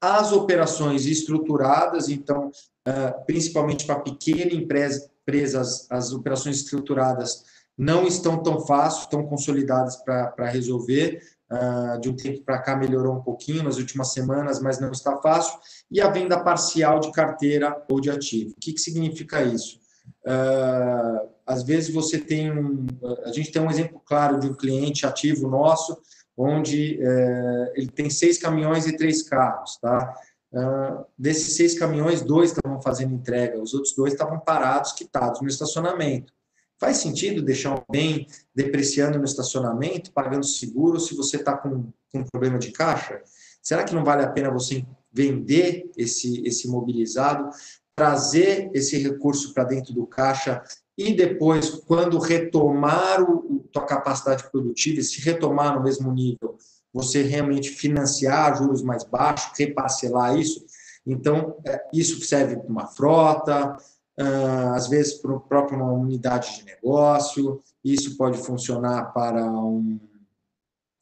as operações estruturadas, então, ah, principalmente para pequena empresa, empresas, as operações estruturadas não estão tão fáceis, tão consolidadas para resolver. Uh, de um tempo para cá melhorou um pouquinho nas últimas semanas, mas não está fácil. E a venda parcial de carteira ou de ativo. O que, que significa isso? Uh, às vezes você tem um. A gente tem um exemplo claro de um cliente ativo nosso onde é, ele tem seis caminhões e três carros, tá? Uh, desses seis caminhões, dois estavam fazendo entrega, os outros dois estavam parados, quitados no estacionamento. Faz sentido deixar um bem depreciando no estacionamento, pagando seguro, se você está com, com problema de caixa? Será que não vale a pena você vender esse, esse mobilizado, trazer esse recurso para dentro do caixa e depois, quando retomar o, a capacidade produtiva, se retomar no mesmo nível, você realmente financiar juros mais baixos, reparcelar isso. Então, é, isso serve para uma frota, às vezes para própria uma unidade de negócio, isso pode funcionar para um,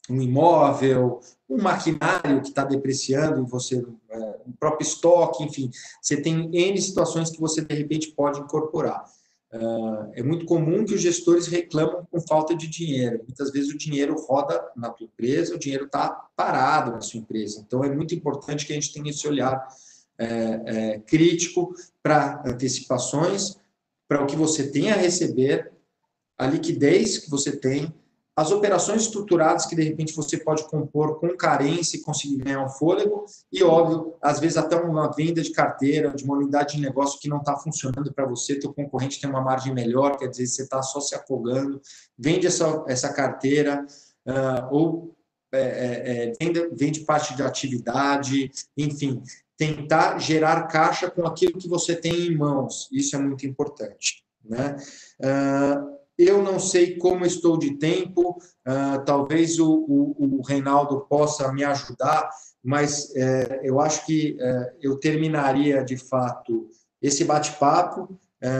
um imóvel, um maquinário que está depreciando, você, é, um próprio estoque, enfim, você tem N situações que você de repente pode incorporar. Uh, é muito comum que os gestores reclamam com falta de dinheiro. Muitas vezes o dinheiro roda na tua empresa, o dinheiro está parado na sua empresa. Então, é muito importante que a gente tenha esse olhar é, é, crítico para antecipações, para o que você tem a receber, a liquidez que você tem as operações estruturadas que de repente você pode compor com carência e conseguir ganhar um fôlego, e óbvio, às vezes até uma venda de carteira, de uma unidade de negócio que não está funcionando para você, teu concorrente tem uma margem melhor, quer dizer, você está só se afogando, vende essa, essa carteira, uh, ou é, é, é, vende, vende parte de atividade, enfim, tentar gerar caixa com aquilo que você tem em mãos, isso é muito importante. Né? Uh, eu não sei como estou de tempo, uh, talvez o, o, o, Reinaldo possa me ajudar, mas uh, eu acho que uh, eu terminaria de fato esse bate-papo, é,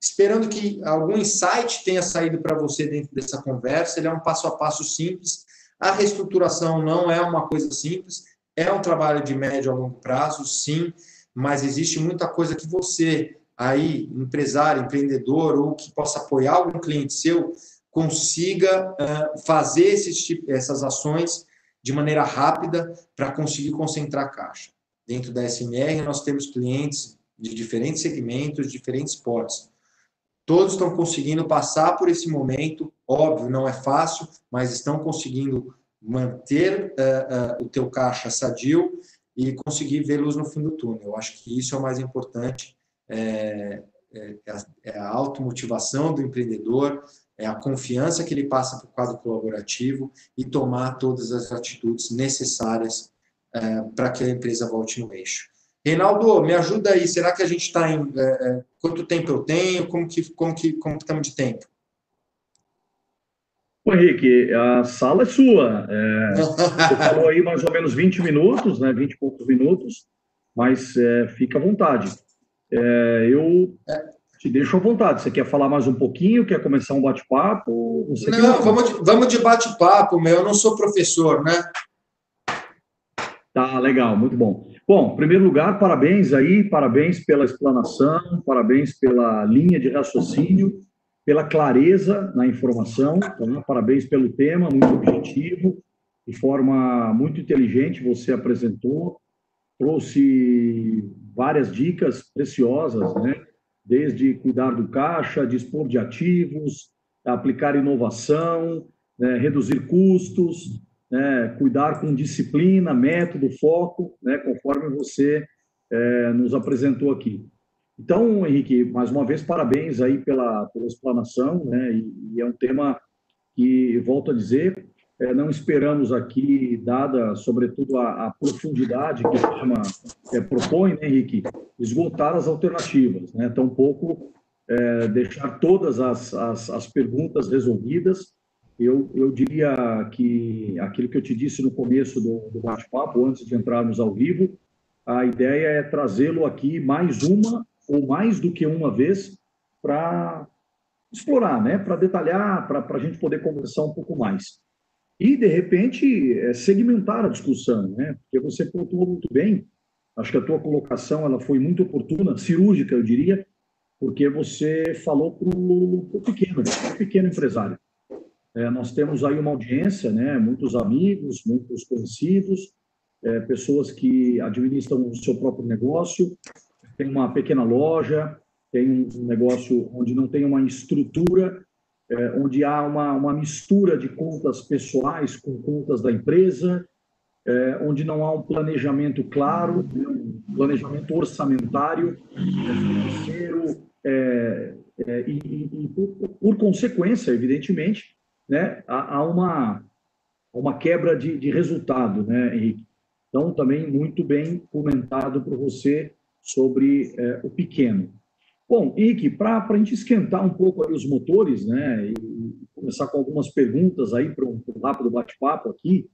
esperando que algum insight tenha saído para você dentro dessa conversa. Ele é um passo a passo simples. A reestruturação não é uma coisa simples, é um trabalho de médio a longo prazo, sim, mas existe muita coisa que você aí, empresário, empreendedor ou que possa apoiar algum cliente seu, consiga uh, fazer esses, essas ações de maneira rápida para conseguir concentrar caixa. Dentro da SMR, nós temos clientes de diferentes segmentos, diferentes portes. Todos estão conseguindo passar por esse momento, óbvio, não é fácil, mas estão conseguindo manter uh, uh, o teu caixa sadio e conseguir ver luz no fim do túnel. Eu acho que isso é o mais importante, é, é, é a automotivação do empreendedor, é a confiança que ele passa para o quadro colaborativo e tomar todas as atitudes necessárias é, para que a empresa volte no eixo. Reinaldo, me ajuda aí, será que a gente está em... É, é, quanto tempo eu tenho? Como que, como que como estamos de tempo? Ô, Henrique, a sala é sua. É, você falou aí mais ou menos 20 minutos, né? 20 e poucos minutos, mas é, fica à vontade. É, eu te deixo à vontade. Você quer falar mais um pouquinho? Quer começar um bate-papo? Não, vamos de, vamos de bate-papo, meu. Eu não sou professor, né? Tá, legal, muito bom. Bom, em primeiro lugar, parabéns aí, parabéns pela explanação, parabéns pela linha de raciocínio pela clareza na informação, tá? parabéns pelo tema, muito objetivo, de forma muito inteligente você apresentou, trouxe várias dicas preciosas, né? desde cuidar do caixa, dispor de ativos, aplicar inovação, né? reduzir custos, né? cuidar com disciplina, método, foco, né? conforme você é, nos apresentou aqui. Então, Henrique, mais uma vez, parabéns aí pela, pela explanação, né? E, e é um tema que, volto a dizer, é, não esperamos aqui, dada, sobretudo, a, a profundidade que o tema é, propõe, né, Henrique, esgotar as alternativas, né? Tampouco é, deixar todas as, as, as perguntas resolvidas. Eu, eu diria que aquilo que eu te disse no começo do, do bate-papo, antes de entrarmos ao vivo, a ideia é trazê-lo aqui mais uma ou mais do que uma vez para explorar, né? para detalhar, para a gente poder conversar um pouco mais. E, de repente, é, segmentar a discussão, né? porque você pontuou muito bem, acho que a tua colocação ela foi muito oportuna, cirúrgica, eu diria, porque você falou para o pequeno, pro pequeno empresário. É, nós temos aí uma audiência, né? muitos amigos, muitos conhecidos, é, pessoas que administram o seu próprio negócio, tem uma pequena loja, tem um negócio onde não tem uma estrutura, é, onde há uma, uma mistura de contas pessoais com contas da empresa, é, onde não há um planejamento claro, né, um planejamento orçamentário, financeiro, é, é, e, e, por, por, consequência, evidentemente, né, há, há uma, uma quebra de, de resultado, né, Henrique? Então, também muito bem comentado por você sobre o pequeno. Bom, Ike, para a gente esquentar um pouco os motores, né, e começar com algumas perguntas aí para um, um rápido bate-papo aqui,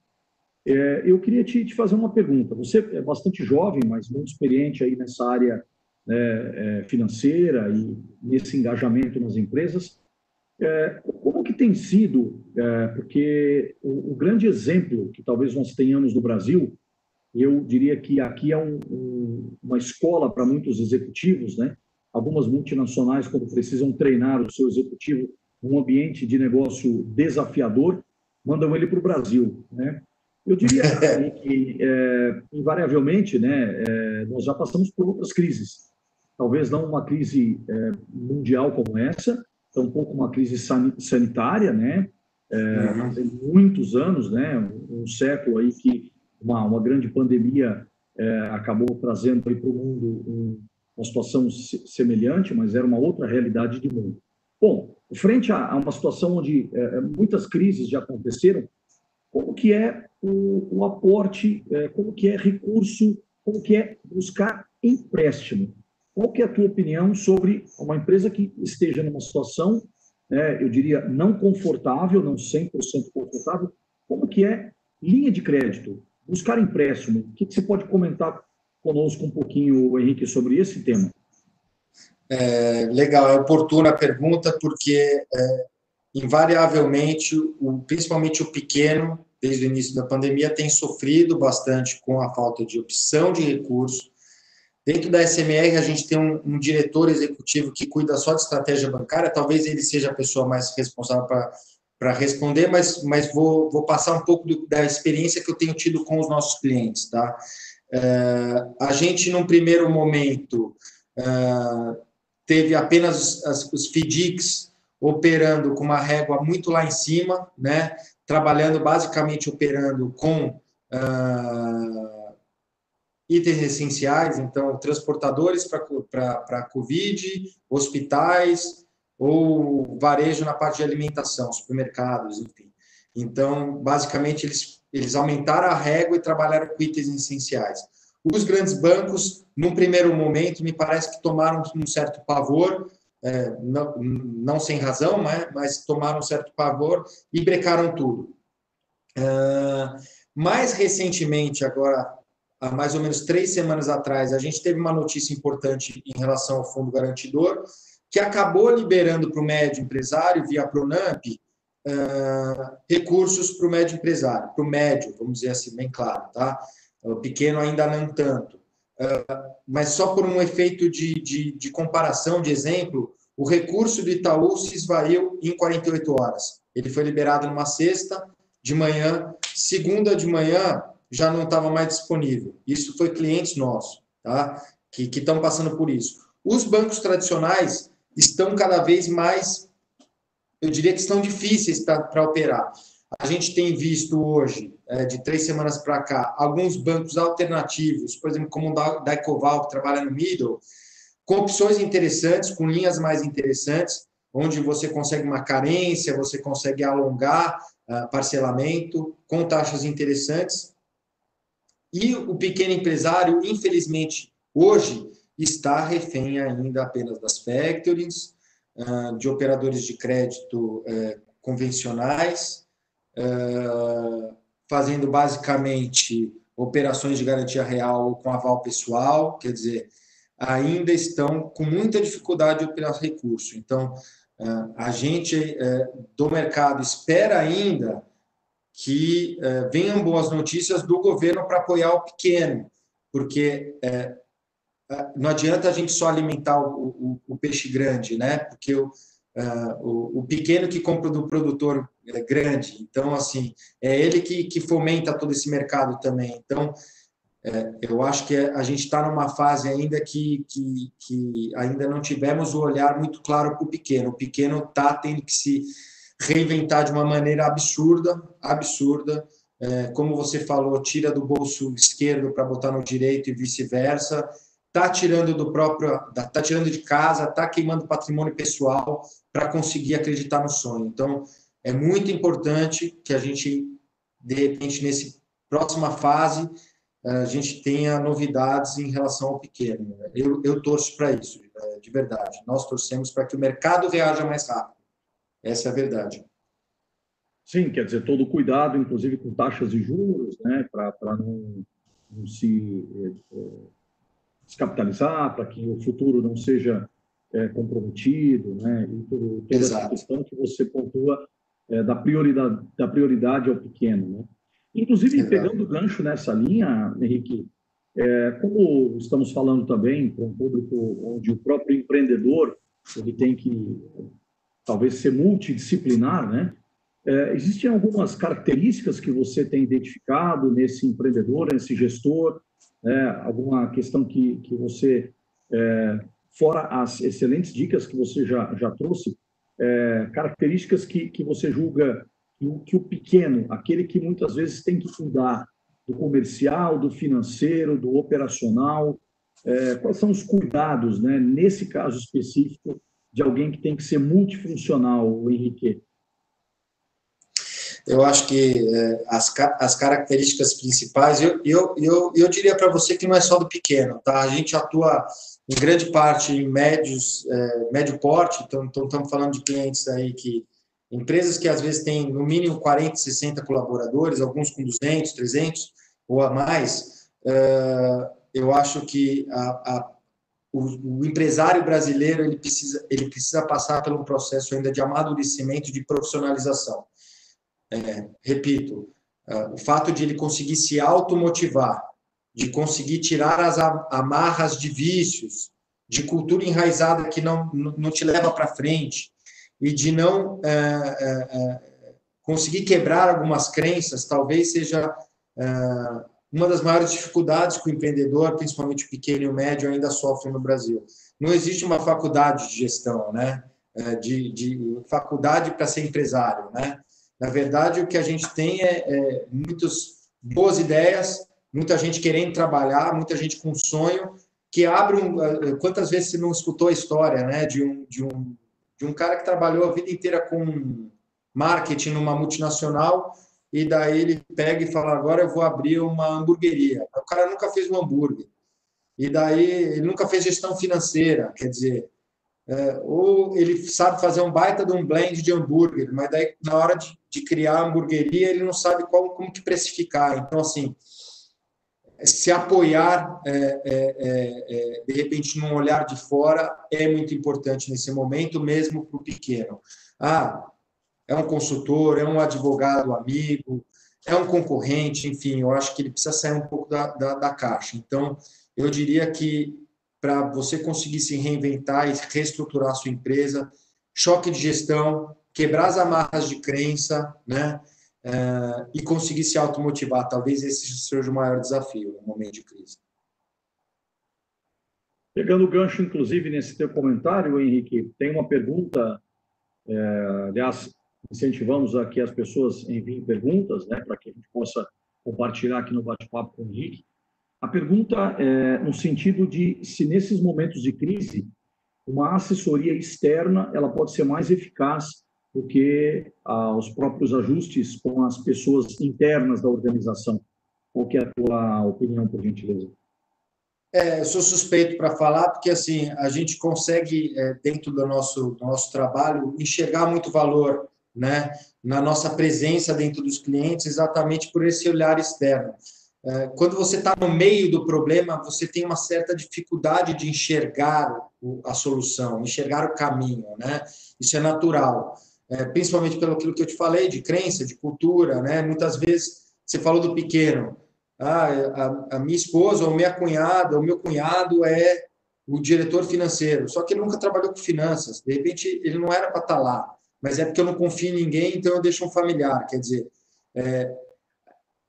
é, eu queria te, te, fazer uma pergunta. Você é bastante jovem, mas muito experiente aí nessa área né, é, financeira e nesse engajamento nas empresas. É, como que tem sido, é, porque o, o, grande exemplo que talvez nós tenhamos no Brasil eu diria que aqui é um, um, uma escola para muitos executivos, né? Algumas multinacionais, quando precisam treinar o seu executivo num ambiente de negócio desafiador, mandam ele para o Brasil, né? Eu diria que, é, invariavelmente, né, é, nós já passamos por outras crises. Talvez não uma crise é, mundial como essa, tampouco uma crise sanitária, né? Uhum. Muitos anos, né? Um, um século aí que uma, uma grande pandemia acabou trazendo para o mundo um, uma situação semelhante, mas era uma outra realidade de mundo. Bom, frente a, uma situação onde é, é, muitas crises já aconteceram, como que é o, o aporte, é, como que é recurso, como que é buscar empréstimo? Qual que é a tua opinião sobre uma empresa que esteja numa situação, eu diria, não confortável, não 100% confortável, como que é linha de crédito? buscar empréstimo. O que, você pode comentar conosco um pouquinho, Henrique, sobre esse tema? É, legal, é oportuna a pergunta, porque é, invariavelmente, o, principalmente o pequeno, desde o início da pandemia, tem sofrido bastante com a falta de opção de recurso, Dentro da SMR, a gente tem um, um, diretor executivo que cuida só de estratégia bancária, talvez ele seja a pessoa mais responsável para responder, mas, mas vou, vou passar um pouco do, da experiência que eu tenho tido com os nossos clientes. Tá? É, a gente, num primeiro momento, é, teve apenas as, os FDICs operando com uma régua muito lá em cima, né? trabalhando basicamente operando com uh, itens essenciais, então transportadores para Covid, hospitais ou varejo na parte de alimentação, supermercados, enfim. Então, basicamente, eles, eles aumentaram a régua e trabalharam com itens essenciais. Os grandes bancos, num primeiro momento, me parece que tomaram um certo pavor, é, não, não, sem razão, né, mas tomaram um certo pavor e brecaram tudo. Uh, mais recentemente, agora, há mais ou menos três semanas atrás, a gente teve uma notícia importante em relação ao fundo garantidor, que acabou liberando para o médio empresário, via Pronamp, recursos para o médio empresário, para o médio, vamos dizer assim, bem claro, tá? O pequeno ainda não tanto. Uh, mas só por um efeito de, de, de, comparação, de exemplo, o recurso do Itaú se esvaiu em 48 horas. Ele foi liberado numa sexta de manhã, segunda de manhã já não estava mais disponível. Isso foi clientes nossos, tá? Que estão passando por isso. Os bancos tradicionais estão cada vez mais, eu diria que estão difíceis para operar. A gente tem visto hoje é, de três semanas para cá, alguns bancos alternativos, por exemplo, como o da Ecoval, que trabalha no middle, com opções interessantes, com linhas mais interessantes, onde você consegue uma carência, você consegue alongar uh, parcelamento, com taxas interessantes. E o pequeno empresário, infelizmente, hoje está refém ainda apenas das factorings, uh, de operadores de crédito uh, convencionais, uh, fazendo basicamente operações de garantia real com aval pessoal, quer dizer, ainda estão com muita dificuldade de operar recurso. Então, a gente do mercado espera ainda que venham boas notícias do governo para apoiar o pequeno, porque não adianta a gente só alimentar o, o, o peixe grande, né? Porque o, Uh, o, o, pequeno que compra do produtor é grande. Então, assim, é ele que, que fomenta todo esse mercado também. Então, é, eu acho que a gente está numa fase ainda que, que, que, ainda não tivemos o olhar muito claro para o pequeno. O pequeno está tendo que se reinventar de uma maneira absurda, absurda. É, como você falou, tira do bolso esquerdo para botar no direito e vice-versa está tirando do próprio, está tirando de casa, está queimando patrimônio pessoal para conseguir acreditar no sonho. Então, é muito importante que a gente, de repente, nesse próxima fase, a gente tenha novidades em relação ao pequeno. Eu, eu torço para isso, é, de verdade. Nós torcemos para que o mercado reaja mais rápido. Essa é a verdade. Sim, quer dizer, todo cuidado, inclusive com taxas de juros, né, para não, não se é, descapitalizar, para que o futuro não seja é, comprometido, né? E toda Exato. essa questão que você pontua é, da, prioridade, da prioridade ao pequeno, né? Inclusive, Exato. pegando o gancho nessa linha, Henrique, é, como estamos falando também para um público onde o próprio empreendedor ele tem que talvez ser multidisciplinar, né? É, existem algumas características que você tem identificado nesse empreendedor, nesse gestor, né, alguma questão que, que você, é, fora as excelentes dicas que você já, já trouxe, é, características que, que você julga que o, que o pequeno, aquele que muitas vezes tem que cuidar do comercial, do financeiro, do operacional, é, quais são os cuidados, né, nesse caso específico, de alguém que tem que ser multifuncional, Henrique? Eu acho que é, as, as características principais, eu, eu, eu, eu diria para você que não é só do pequeno, tá? A gente atua em grande parte em médios, é, médio porte, então, então estamos falando de clientes aí que, empresas que às vezes têm no mínimo 40, 60 colaboradores, alguns com 200, 300 ou a mais, é, eu acho que a, a, o, o, empresário brasileiro ele precisa, ele precisa passar por um processo ainda de amadurecimento, de profissionalização é, repito, uh, o fato de ele conseguir se automotivar de conseguir tirar as amarras de vícios, de cultura enraizada que não, não te leva para frente, e de não é, é, é, conseguir quebrar algumas crenças, talvez seja uma das maiores dificuldades que o empreendedor, principalmente o pequeno e o médio, ainda sofre no Brasil. Não existe uma faculdade de gestão, né? De, de faculdade para ser empresário, né? Na verdade, o que a gente tem é, é muitas boas ideias, muita gente querendo trabalhar, muita gente com sonho, que abre um. Eh, quantas vezes você não escutou a história, né? De um, de um, de um cara que trabalhou a vida inteira com marketing numa multinacional e daí ele pega e fala: agora eu vou abrir uma hamburgueria. O cara nunca fez um hambúrguer. E daí ele nunca fez gestão financeira, quer dizer, é, ou ele sabe fazer um baita de um blend de hambúrguer, mas daí na hora de, de criar a hamburgueria ele não sabe qual, como que precificar. Então, assim, se apoiar é, é, é, é de repente num olhar de fora é muito importante nesse momento, mesmo para o pequeno. Ah, é um consultor, é um advogado amigo, é um concorrente, enfim, eu acho que ele precisa sair um pouco da, da, da caixa. Então, eu diria que para você conseguir se reinventar e reestruturar a sua empresa, choque de gestão, quebrar as amarras de crença, né? Uh, e conseguir se automotivar. Talvez esse seja o maior desafio no momento de crise. Pegando o gancho, inclusive, nesse teu comentário, Henrique, tem uma pergunta, é, aliás, incentivamos aqui as pessoas enviem perguntas, né, para que a gente possa compartilhar aqui no bate-papo com o Henrique. A pergunta é no sentido de se nesses momentos de crise uma assessoria externa ela pode ser mais eficaz do que ah, os próprios ajustes com as pessoas internas da organização. Qual é a tua opinião, por gentileza? É, eu sou suspeito para falar, porque assim a gente consegue, é, dentro do nosso, do nosso trabalho, enxergar muito valor né, na nossa presença dentro dos clientes, exatamente por esse olhar externo. É, quando você está no meio do problema, você tem uma certa dificuldade de enxergar a solução, enxergar o caminho, né? Isso é natural, é, principalmente pelo aquilo que eu te falei de crença, de cultura, né? Muitas vezes você falou do pequeno, ah, a, a minha esposa ou minha cunhada, ou meu cunhado é o diretor financeiro, só que ele nunca trabalhou com finanças, de repente ele não era para estar tá lá, mas é porque eu não confio em ninguém, então eu deixo um familiar, quer dizer, é,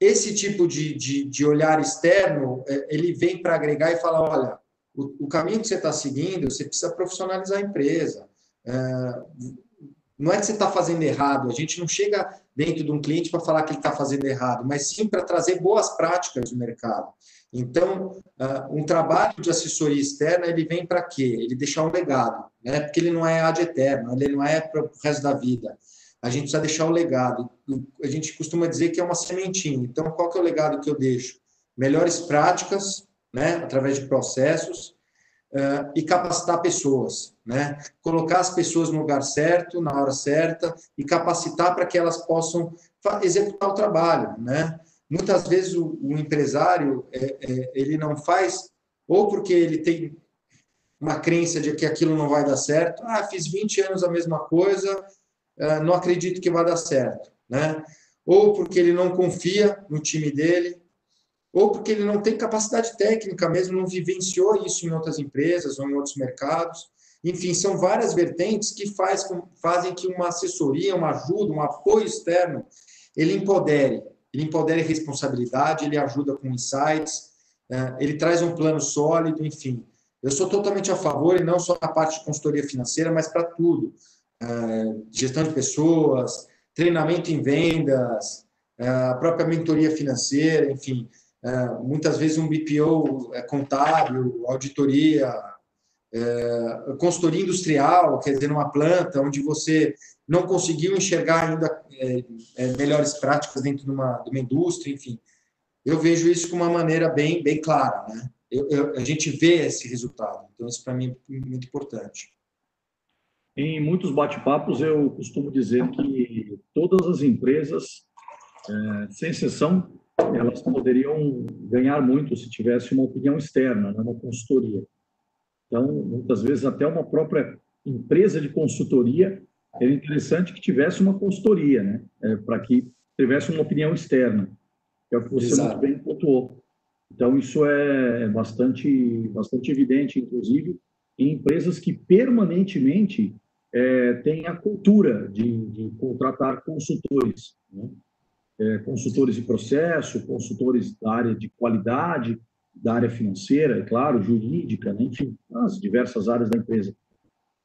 esse tipo de, de, de olhar externo, é, ele vem para agregar e falar, olha, o, o caminho que você está seguindo, você precisa profissionalizar a empresa. É, não é que você está fazendo errado, a gente não chega dentro de um cliente para falar que ele está fazendo errado, mas sim para trazer boas práticas do mercado. Então, uh, um trabalho de assessoria externa, ele vem para quê? Ele deixar um legado, né? porque ele não é ad eterno, ele não é para o resto da vida a gente precisa deixar o legado. A gente costuma dizer que é uma sementinha. Então, qual que é o legado que eu deixo? Melhores práticas, né, através de processos, uh, e capacitar pessoas, né? Colocar as pessoas no lugar certo, na hora certa, e capacitar para que elas possam executar o trabalho, né? Muitas vezes o, o empresário, é, é, ele não faz, ou porque ele tem uma crença de que aquilo não vai dar certo, ah, fiz 20 anos a mesma coisa, ah, não acredito que vai dar certo, né? Ou porque ele não confia no time dele, ou porque ele não tem capacidade técnica mesmo, não vivenciou isso em outras empresas ou em outros mercados. Enfim, são várias vertentes que faz, fazem que uma assessoria, uma ajuda, um apoio externo, ele empodere. Ele empodere responsabilidade, ele ajuda com insights, ah, ele traz um plano sólido, enfim. Eu sou totalmente a favor, e não só na parte de consultoria financeira, mas para tudo gestão de pessoas, treinamento em vendas, é, a própria mentoria financeira, enfim, é, muitas vezes um BPO contábil, auditoria, consultoria industrial, quer dizer, numa planta onde você não conseguiu enxergar ainda melhores práticas dentro de uma, de uma indústria, enfim. Eu vejo isso com uma maneira bem, bem clara, né? Eu, eu, a gente vê esse resultado, então isso para mim é muito importante. Em muitos bate-papos, eu costumo dizer que todas as empresas, é, sem exceção, elas poderiam ganhar muito se tivesse uma opinião externa, né, uma consultoria. Então, muitas vezes, até uma própria empresa de consultoria, era interessante que tivesse uma consultoria, né, é, para que tivesse uma opinião externa, que é o que você Exato. muito bem pontuou. Então, isso é bastante, bastante evidente, inclusive, em empresas que permanentemente é, têm a cultura de, de contratar consultores, né? é, consultores de processo, consultores da área de qualidade, da área financeira, é claro, jurídica, né? enfim, as diversas áreas da empresa.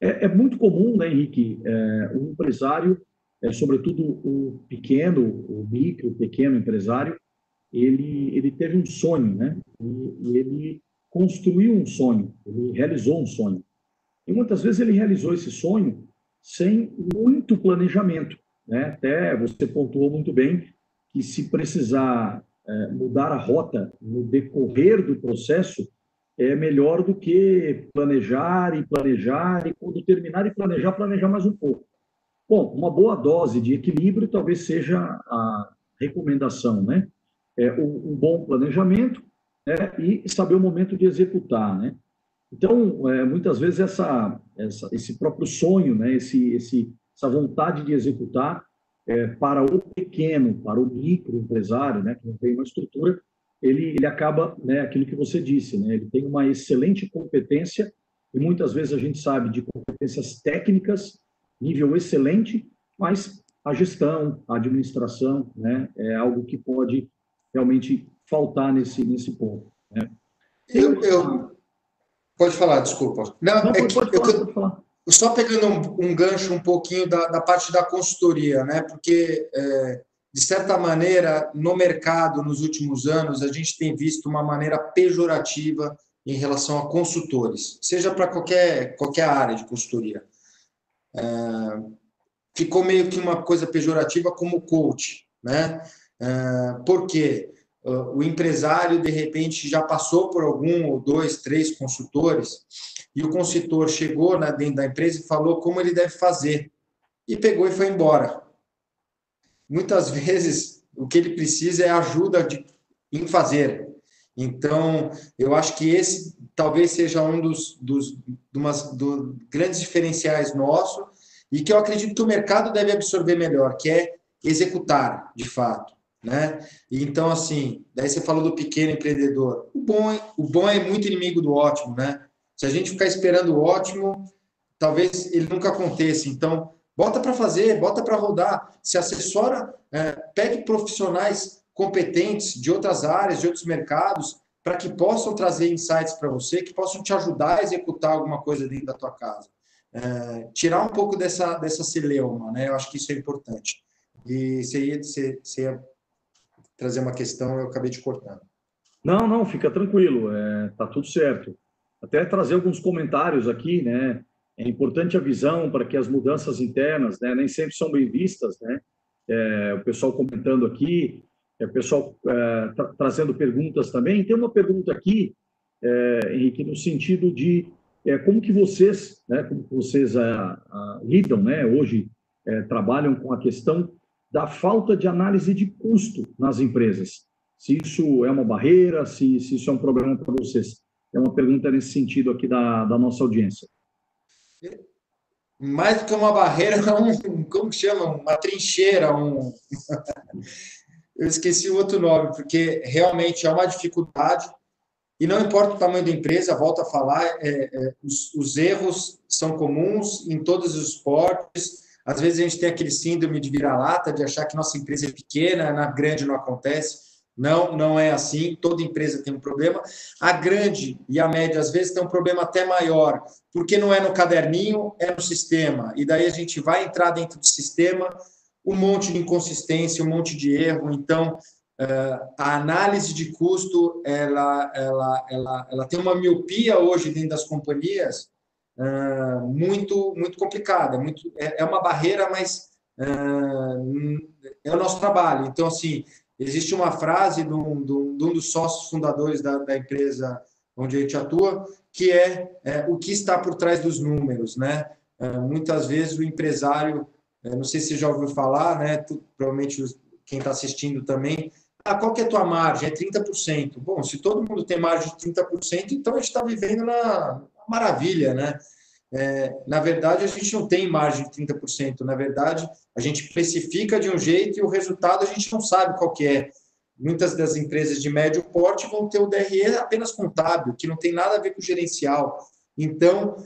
É, é muito comum, né, Henrique, é, o empresário, é, sobretudo o pequeno, o micro, o pequeno empresário, ele, ele teve um sonho, né? E ele construiu um sonho, ele realizou um sonho. E muitas vezes ele realizou esse sonho sem muito planejamento, né? Até você pontuou muito bem que se precisar é, mudar a rota no decorrer do processo, é melhor do que planejar e planejar, e quando terminar e planejar, planejar mais um pouco. Bom, uma boa dose de equilíbrio talvez seja a recomendação, né? É, um, bom planejamento né? e saber o momento de executar, né? Então, é, muitas vezes essa, essa, esse próprio sonho, né? Esse, esse, essa vontade de executar é, para o pequeno, para o microempresário, né? Que não tem uma estrutura, ele, ele acaba, né, aquilo que você disse, né, ele tem uma excelente competência, e muitas vezes a gente sabe de competências técnicas, nível excelente, mas a gestão, a administração, né, é algo que pode realmente faltar nesse, nesse ponto. Né. Eu, eu, Pode falar, desculpa. Não, Não é pode, falar, eu. Só pegando um, um, gancho um pouquinho da, da parte da consultoria, né? Porque é, de certa maneira, no mercado, nos últimos anos, a gente tem visto uma maneira pejorativa em relação a consultores, seja para qualquer, qualquer área de consultoria. É, ficou meio que uma coisa pejorativa como coach, né? É, por quê? O empresário, de repente, já passou por algum ou dois, três consultores, e o consultor chegou na, dentro da empresa e falou como ele deve fazer, e pegou e foi embora muitas vezes o que ele precisa é ajuda de, em fazer. Então, eu acho que esse talvez seja um dos, dos umas, do, grandes diferenciais nosso e que eu acredito que o mercado deve absorver melhor, que é executar, de fato. Né? Então, assim, daí você falou do pequeno empreendedor. O bom, é, o bom é muito inimigo do ótimo, né? Se a gente ficar esperando o ótimo, talvez ele nunca aconteça. Então, Bota para fazer, bota para rodar, se assessora, é, pegue profissionais competentes de outras áreas, de outros mercados, para que possam trazer insights para você, que possam te ajudar a executar alguma coisa dentro da tua casa. É, tirar um pouco dessa, dessa celeuma, né? Eu acho que isso é importante. E você ia, você, você ia trazer uma questão, eu acabei de cortando. Não, não, fica tranquilo, é, tá tudo certo. Até trazer alguns comentários aqui, né? É importante a visão para que as mudanças internas né, nem sempre são bem vistas. Né? É, o pessoal comentando aqui, é, o pessoal é, tra trazendo perguntas também. Tem uma pergunta aqui, é, Henrique, no sentido de é, como que vocês, né, como vocês a, a, lidam, né, hoje é, trabalham com a questão da falta de análise de custo nas empresas. Se isso é uma barreira, se, se isso é um problema para vocês. É uma pergunta nesse sentido aqui da, da nossa audiência mais do que uma barreira, um, como chama? Uma trincheira, um. Eu esqueci o outro nome, porque realmente é uma dificuldade. E não importa o tamanho da empresa, volto a falar, é, é, os, os, erros são comuns em todos os esportes. Às vezes a gente tem aquele síndrome de vira-lata, de achar que nossa empresa é pequena, na grande não acontece. Não, não é assim. Toda empresa tem um problema. A grande e a média, às vezes, tem um problema até maior, porque não é no caderninho, é no sistema. E daí a gente vai entrar dentro do sistema, um monte de inconsistência, um monte de erro. Então, eh, a análise de custo, ela, ela, ela, ela tem uma miopia hoje dentro das companhias eh, muito, muito complicada. Muito, é, é uma barreira, mas eh, é o nosso trabalho. Então, assim, Existe uma frase de um, de um, dos sócios fundadores da, da, empresa onde a gente atua, que é, é, o que está por trás dos números, né? É, muitas vezes o empresário, é, não sei se já ouviu falar, né? Tu, provavelmente quem está assistindo também, ah, qual que é a tua margem? É 30%. Bom, se todo mundo tem margem de 30%, então a gente está vivendo na maravilha, né? É, na verdade, a gente não tem margem de 30%. Na verdade, a gente precifica de um jeito e o resultado a gente não sabe qual que é. muitas das empresas de médio porte vão ter o DRE apenas contábil, que não tem nada a ver com gerencial. Então,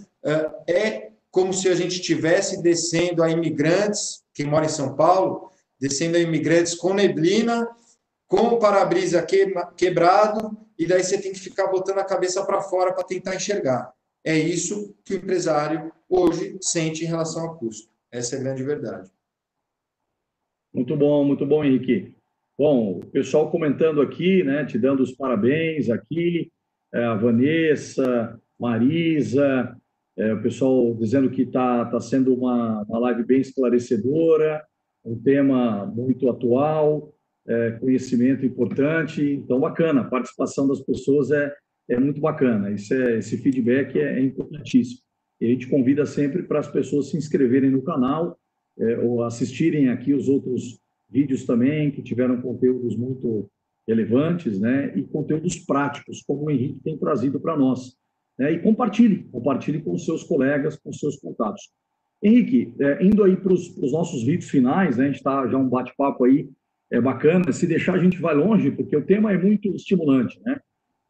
é como se a gente estivesse descendo a imigrantes, quem mora em São Paulo, descendo a imigrantes com neblina, com o para-brisa quebrado, e daí você tem que ficar botando a cabeça para fora para tentar enxergar. É isso que o empresário hoje sente em relação ao custo. Essa é a grande verdade. Muito bom, muito bom, Henrique. Bom, o pessoal comentando aqui, né, te dando os parabéns aqui, é, a Vanessa, Marisa, é, o pessoal dizendo que está tá sendo uma, uma live bem esclarecedora, um tema muito atual, é, conhecimento importante, então bacana, a participação das pessoas é, é muito bacana, Isso é, esse feedback é, é importantíssimo. E a gente convida sempre para as pessoas se inscreverem no canal é, ou assistirem aqui os outros vídeos também, que tiveram conteúdos muito relevantes, né, e conteúdos práticos, como o Henrique tem trazido para nós. Né, e compartilhe, compartilhe com seus colegas, com seus contatos. Henrique, é, indo aí para os nossos vídeos finais, né, a gente está já um bate-papo aí é bacana. Se deixar, a gente vai longe, porque o tema é muito estimulante, né?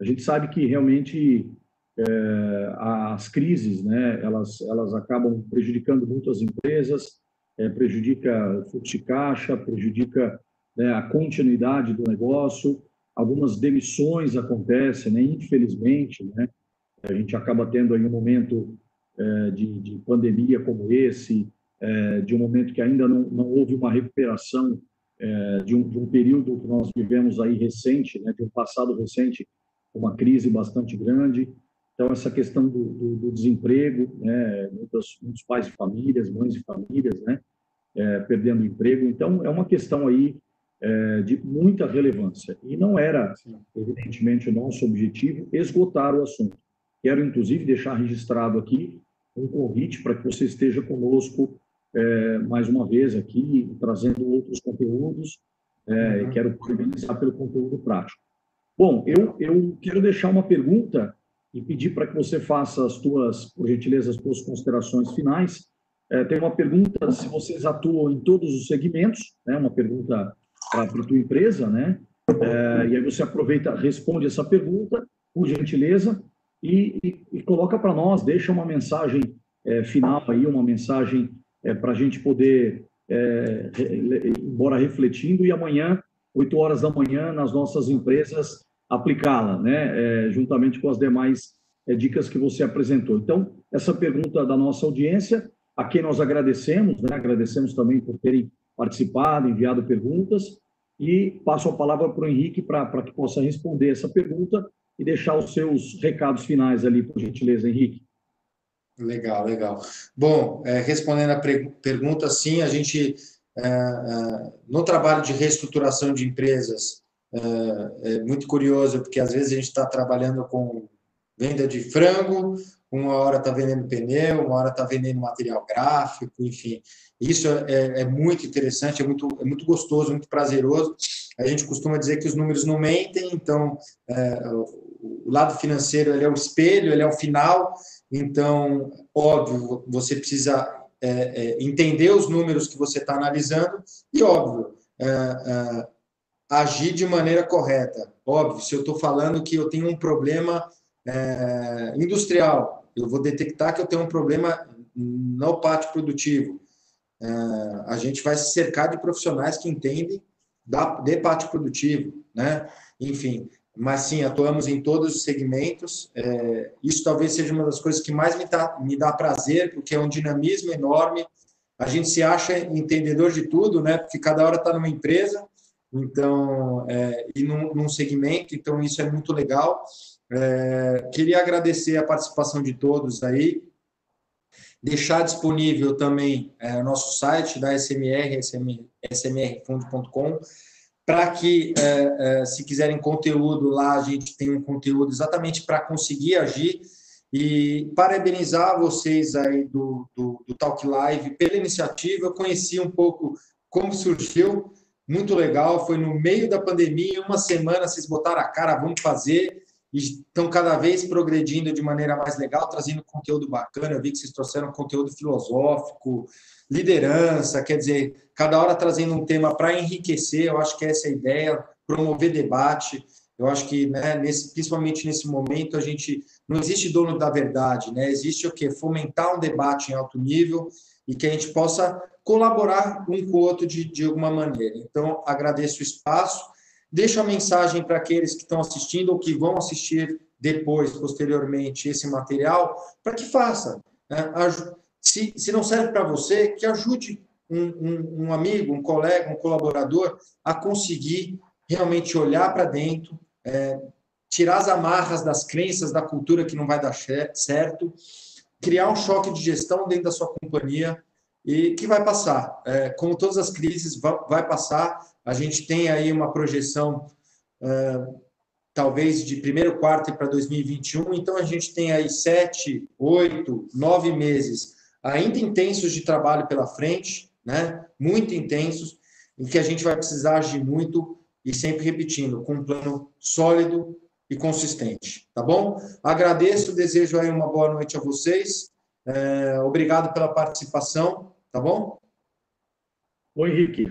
A gente sabe que realmente é, as crises, né, elas, elas acabam prejudicando muito as empresas, é, prejudica fluxo de caixa, prejudica né, a continuidade do negócio, algumas demissões acontecem, né, infelizmente, né, a gente acaba tendo aí um momento é, de, de, pandemia como esse, é, de um momento que ainda não, não houve uma recuperação é, de, um, de, um, período que nós vivemos aí recente, né, de um passado recente, uma crise bastante grande. Então, essa questão do, do, do desemprego, né, muitos, muitos, pais de famílias, mães de famílias, né, é, perdendo emprego. Então, é uma questão aí é, de muita relevância. E não era, evidentemente, o nosso objetivo esgotar o assunto. Quero, inclusive, deixar registrado aqui um convite para que você esteja conosco é, mais uma vez aqui, trazendo outros conteúdos, é, uhum. quero parabenizar pelo conteúdo prático. Bom, eu, eu quero deixar uma pergunta e pedir para que você faça as tuas, por gentileza, as tuas considerações finais. É, tem uma pergunta se vocês atuam em todos os segmentos, né, uma pergunta para a tua empresa, né? É, e aí você aproveita, responde essa pergunta, por gentileza, e, e, e coloca para nós, deixa uma mensagem é, final aí, uma mensagem é, para a gente poder, é, embora refletindo, e amanhã, 8 horas da manhã, nas nossas empresas, aplicá-la, né, é, juntamente com as demais é, dicas que você apresentou. Então, essa pergunta da nossa audiência, a quem nós agradecemos, né, agradecemos também por terem participado, enviado perguntas, e passo a palavra para o Henrique para que possa responder essa pergunta e deixar os seus recados finais ali, por gentileza, Henrique. Legal, legal. Bom, é, respondendo a pergunta, sim, a gente, no trabalho de reestruturação de empresas, é, é muito curioso, porque às vezes a gente está trabalhando com venda de frango, uma hora está vendendo pneu, uma hora está vendendo material gráfico, enfim. Isso é, é, muito interessante, é muito, é muito gostoso, muito prazeroso. A gente costuma dizer que os números não mentem, então é, o lado financeiro ele é o espelho, ele é o final, então, óbvio, você precisa é, é, entender os números que você está analisando e, óbvio, é, é, agir de maneira correta. Óbvio, se eu estou falando que eu tenho um problema industrial, eu vou detectar que eu tenho um problema no pátio produtivo. A gente vai se cercar de profissionais que entendem da, de pátio produtivo, né? Enfim, mas sim, atuamos em todos os segmentos. É, isso talvez seja uma das coisas que mais me dá, me dá prazer, porque é um dinamismo enorme. A gente se acha entendedor de tudo, né? Porque cada hora está numa empresa, então é, e num, num, segmento, então isso é muito legal. É, queria agradecer a participação de todos aí. Deixar disponível também é, o nosso site da SMR, smrfundo.com para que, é, é, se quiserem conteúdo lá, a gente tem um conteúdo exatamente para conseguir agir. E parabenizar vocês aí do, do, do, Talk Live pela iniciativa. Eu conheci um pouco como surgiu, muito legal. Foi no meio da pandemia, uma semana vocês botaram a cara, vamos fazer. E estão cada vez progredindo de maneira mais legal, trazendo conteúdo bacana. Eu vi que vocês trouxeram conteúdo filosófico, liderança, quer dizer, cada hora trazendo um tema para enriquecer, eu acho que essa é a ideia, promover debate. Eu acho que, né, nesse, principalmente nesse momento, a gente não existe dono da verdade, né? Existe o quê? Fomentar um debate em alto nível e que a gente possa colaborar um com o outro de, de alguma maneira. Então, agradeço o espaço, deixo a mensagem para aqueles que estão assistindo ou que vão assistir depois, posteriormente, esse material, para que faça. Né? Se, se não serve para você, que ajude um, um, um, amigo, um colega, um colaborador a conseguir realmente olhar para dentro, é, tirar as amarras das crenças, da cultura que não vai dar certo, criar um choque de gestão dentro da sua companhia e que vai passar. É, como todas as crises, vai, passar. A gente tem aí uma projeção, é, talvez, de primeiro quarto para 2021, então a gente tem aí sete, oito, nove meses ainda intensos de trabalho pela frente, né? muito intensos, em que a gente vai precisar agir muito e sempre repetindo, com um plano sólido e consistente, tá bom? Agradeço, desejo aí uma boa noite a vocês, é, obrigado pela participação, tá bom? Oi, Henrique,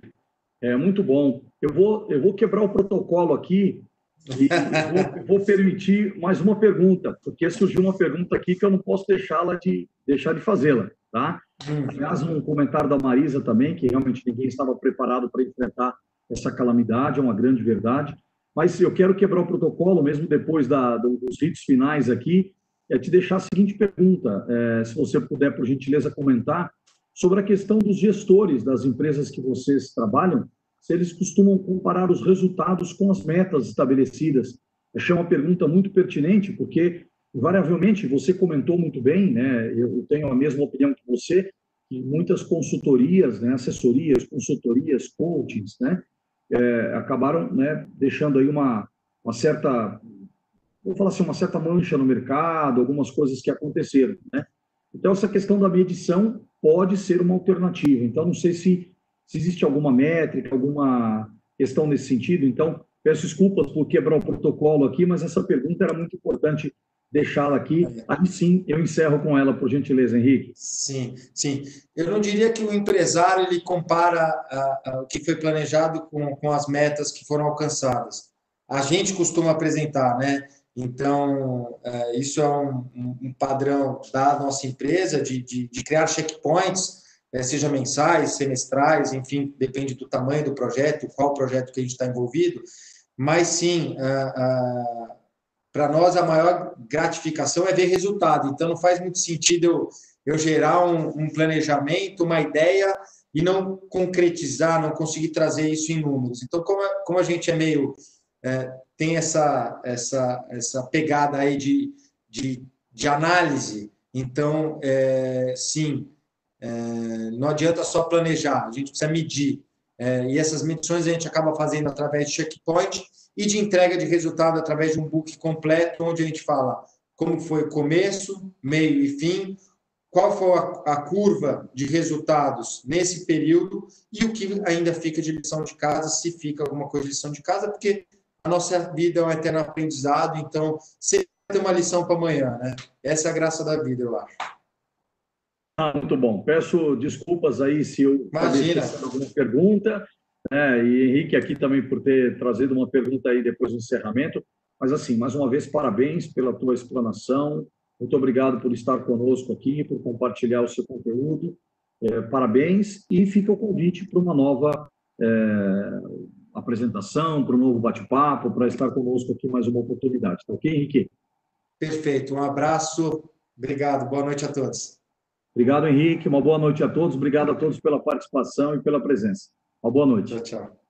é muito bom. Eu vou, eu vou quebrar o protocolo aqui e vou, vou, permitir mais uma pergunta, porque surgiu uma pergunta aqui que eu não posso deixá-la de deixar de fazê-la, tá? Hum. Aliás, um comentário da Marisa também, que realmente ninguém estava preparado para enfrentar essa calamidade, é uma grande verdade. Mas eu quero quebrar o protocolo, mesmo depois da, dos ritos finais aqui, é te deixar a seguinte pergunta, é, se você puder, por gentileza, comentar sobre a questão dos gestores das empresas que vocês trabalham, se eles costumam comparar os resultados com as metas estabelecidas. Achei uma pergunta muito pertinente, porque, invariavelmente, você comentou muito bem, né? eu tenho a mesma opinião que você, que muitas consultorias, né? assessorias, consultorias, coachings, né? É, acabaram né, deixando aí uma, uma certa, vou falar assim, uma certa mancha no mercado, algumas coisas que aconteceram, né? Então, essa questão da medição pode ser uma alternativa. Então, não sei se se existe alguma métrica, alguma questão nesse sentido. Então, peço desculpas por quebrar o protocolo aqui, mas essa pergunta era muito importante deixá-la aqui. Aí sim, eu encerro com ela, por gentileza, Henrique. Sim, sim. Eu não diria que o empresário ele compara o que foi planejado com, com as metas que foram alcançadas. A gente costuma apresentar, né? Então, é, isso é um, um, padrão da nossa empresa de, de, de criar checkpoints seja mensais, semestrais, enfim, depende do tamanho do projeto, qual projeto que a gente está envolvido, mas sim, para nós a maior gratificação é ver resultado, então não faz muito sentido eu, eu gerar um, um planejamento, uma ideia e não concretizar, não conseguir trazer isso em números. Então, como a, como a gente é meio é, tem essa essa essa pegada aí de, de, de análise, então é, sim não adianta só planejar, a gente precisa medir. É, e essas medições a gente acaba fazendo através de checkpoint e de entrega de resultado através de um book completo, onde a gente fala como foi o começo, meio e fim, qual foi a, a curva de resultados nesse período e o que ainda fica de lição de casa, se fica alguma coisa de lição de casa, porque a nossa vida é um eterno aprendizado, então sempre tem uma lição para amanhã, né? Essa é a graça da vida, eu acho. Ah, muito bom. Peço desculpas aí se eu Imagina. alguma pergunta, né? e Henrique aqui também por ter trazido uma pergunta aí depois do encerramento. Mas assim, mais uma vez, parabéns pela tua explanação. Muito obrigado por estar conosco aqui, por compartilhar o seu conteúdo. É, parabéns e fica o convite para uma nova é, apresentação, para um novo bate-papo, para estar conosco aqui mais uma oportunidade. Tá ok, Henrique? Perfeito. Um abraço. Obrigado. Boa noite a todos. Obrigado, Henrique. Uma boa noite a todos. Obrigado a todos pela participação e pela presença. Uma boa noite. Tchau, tchau.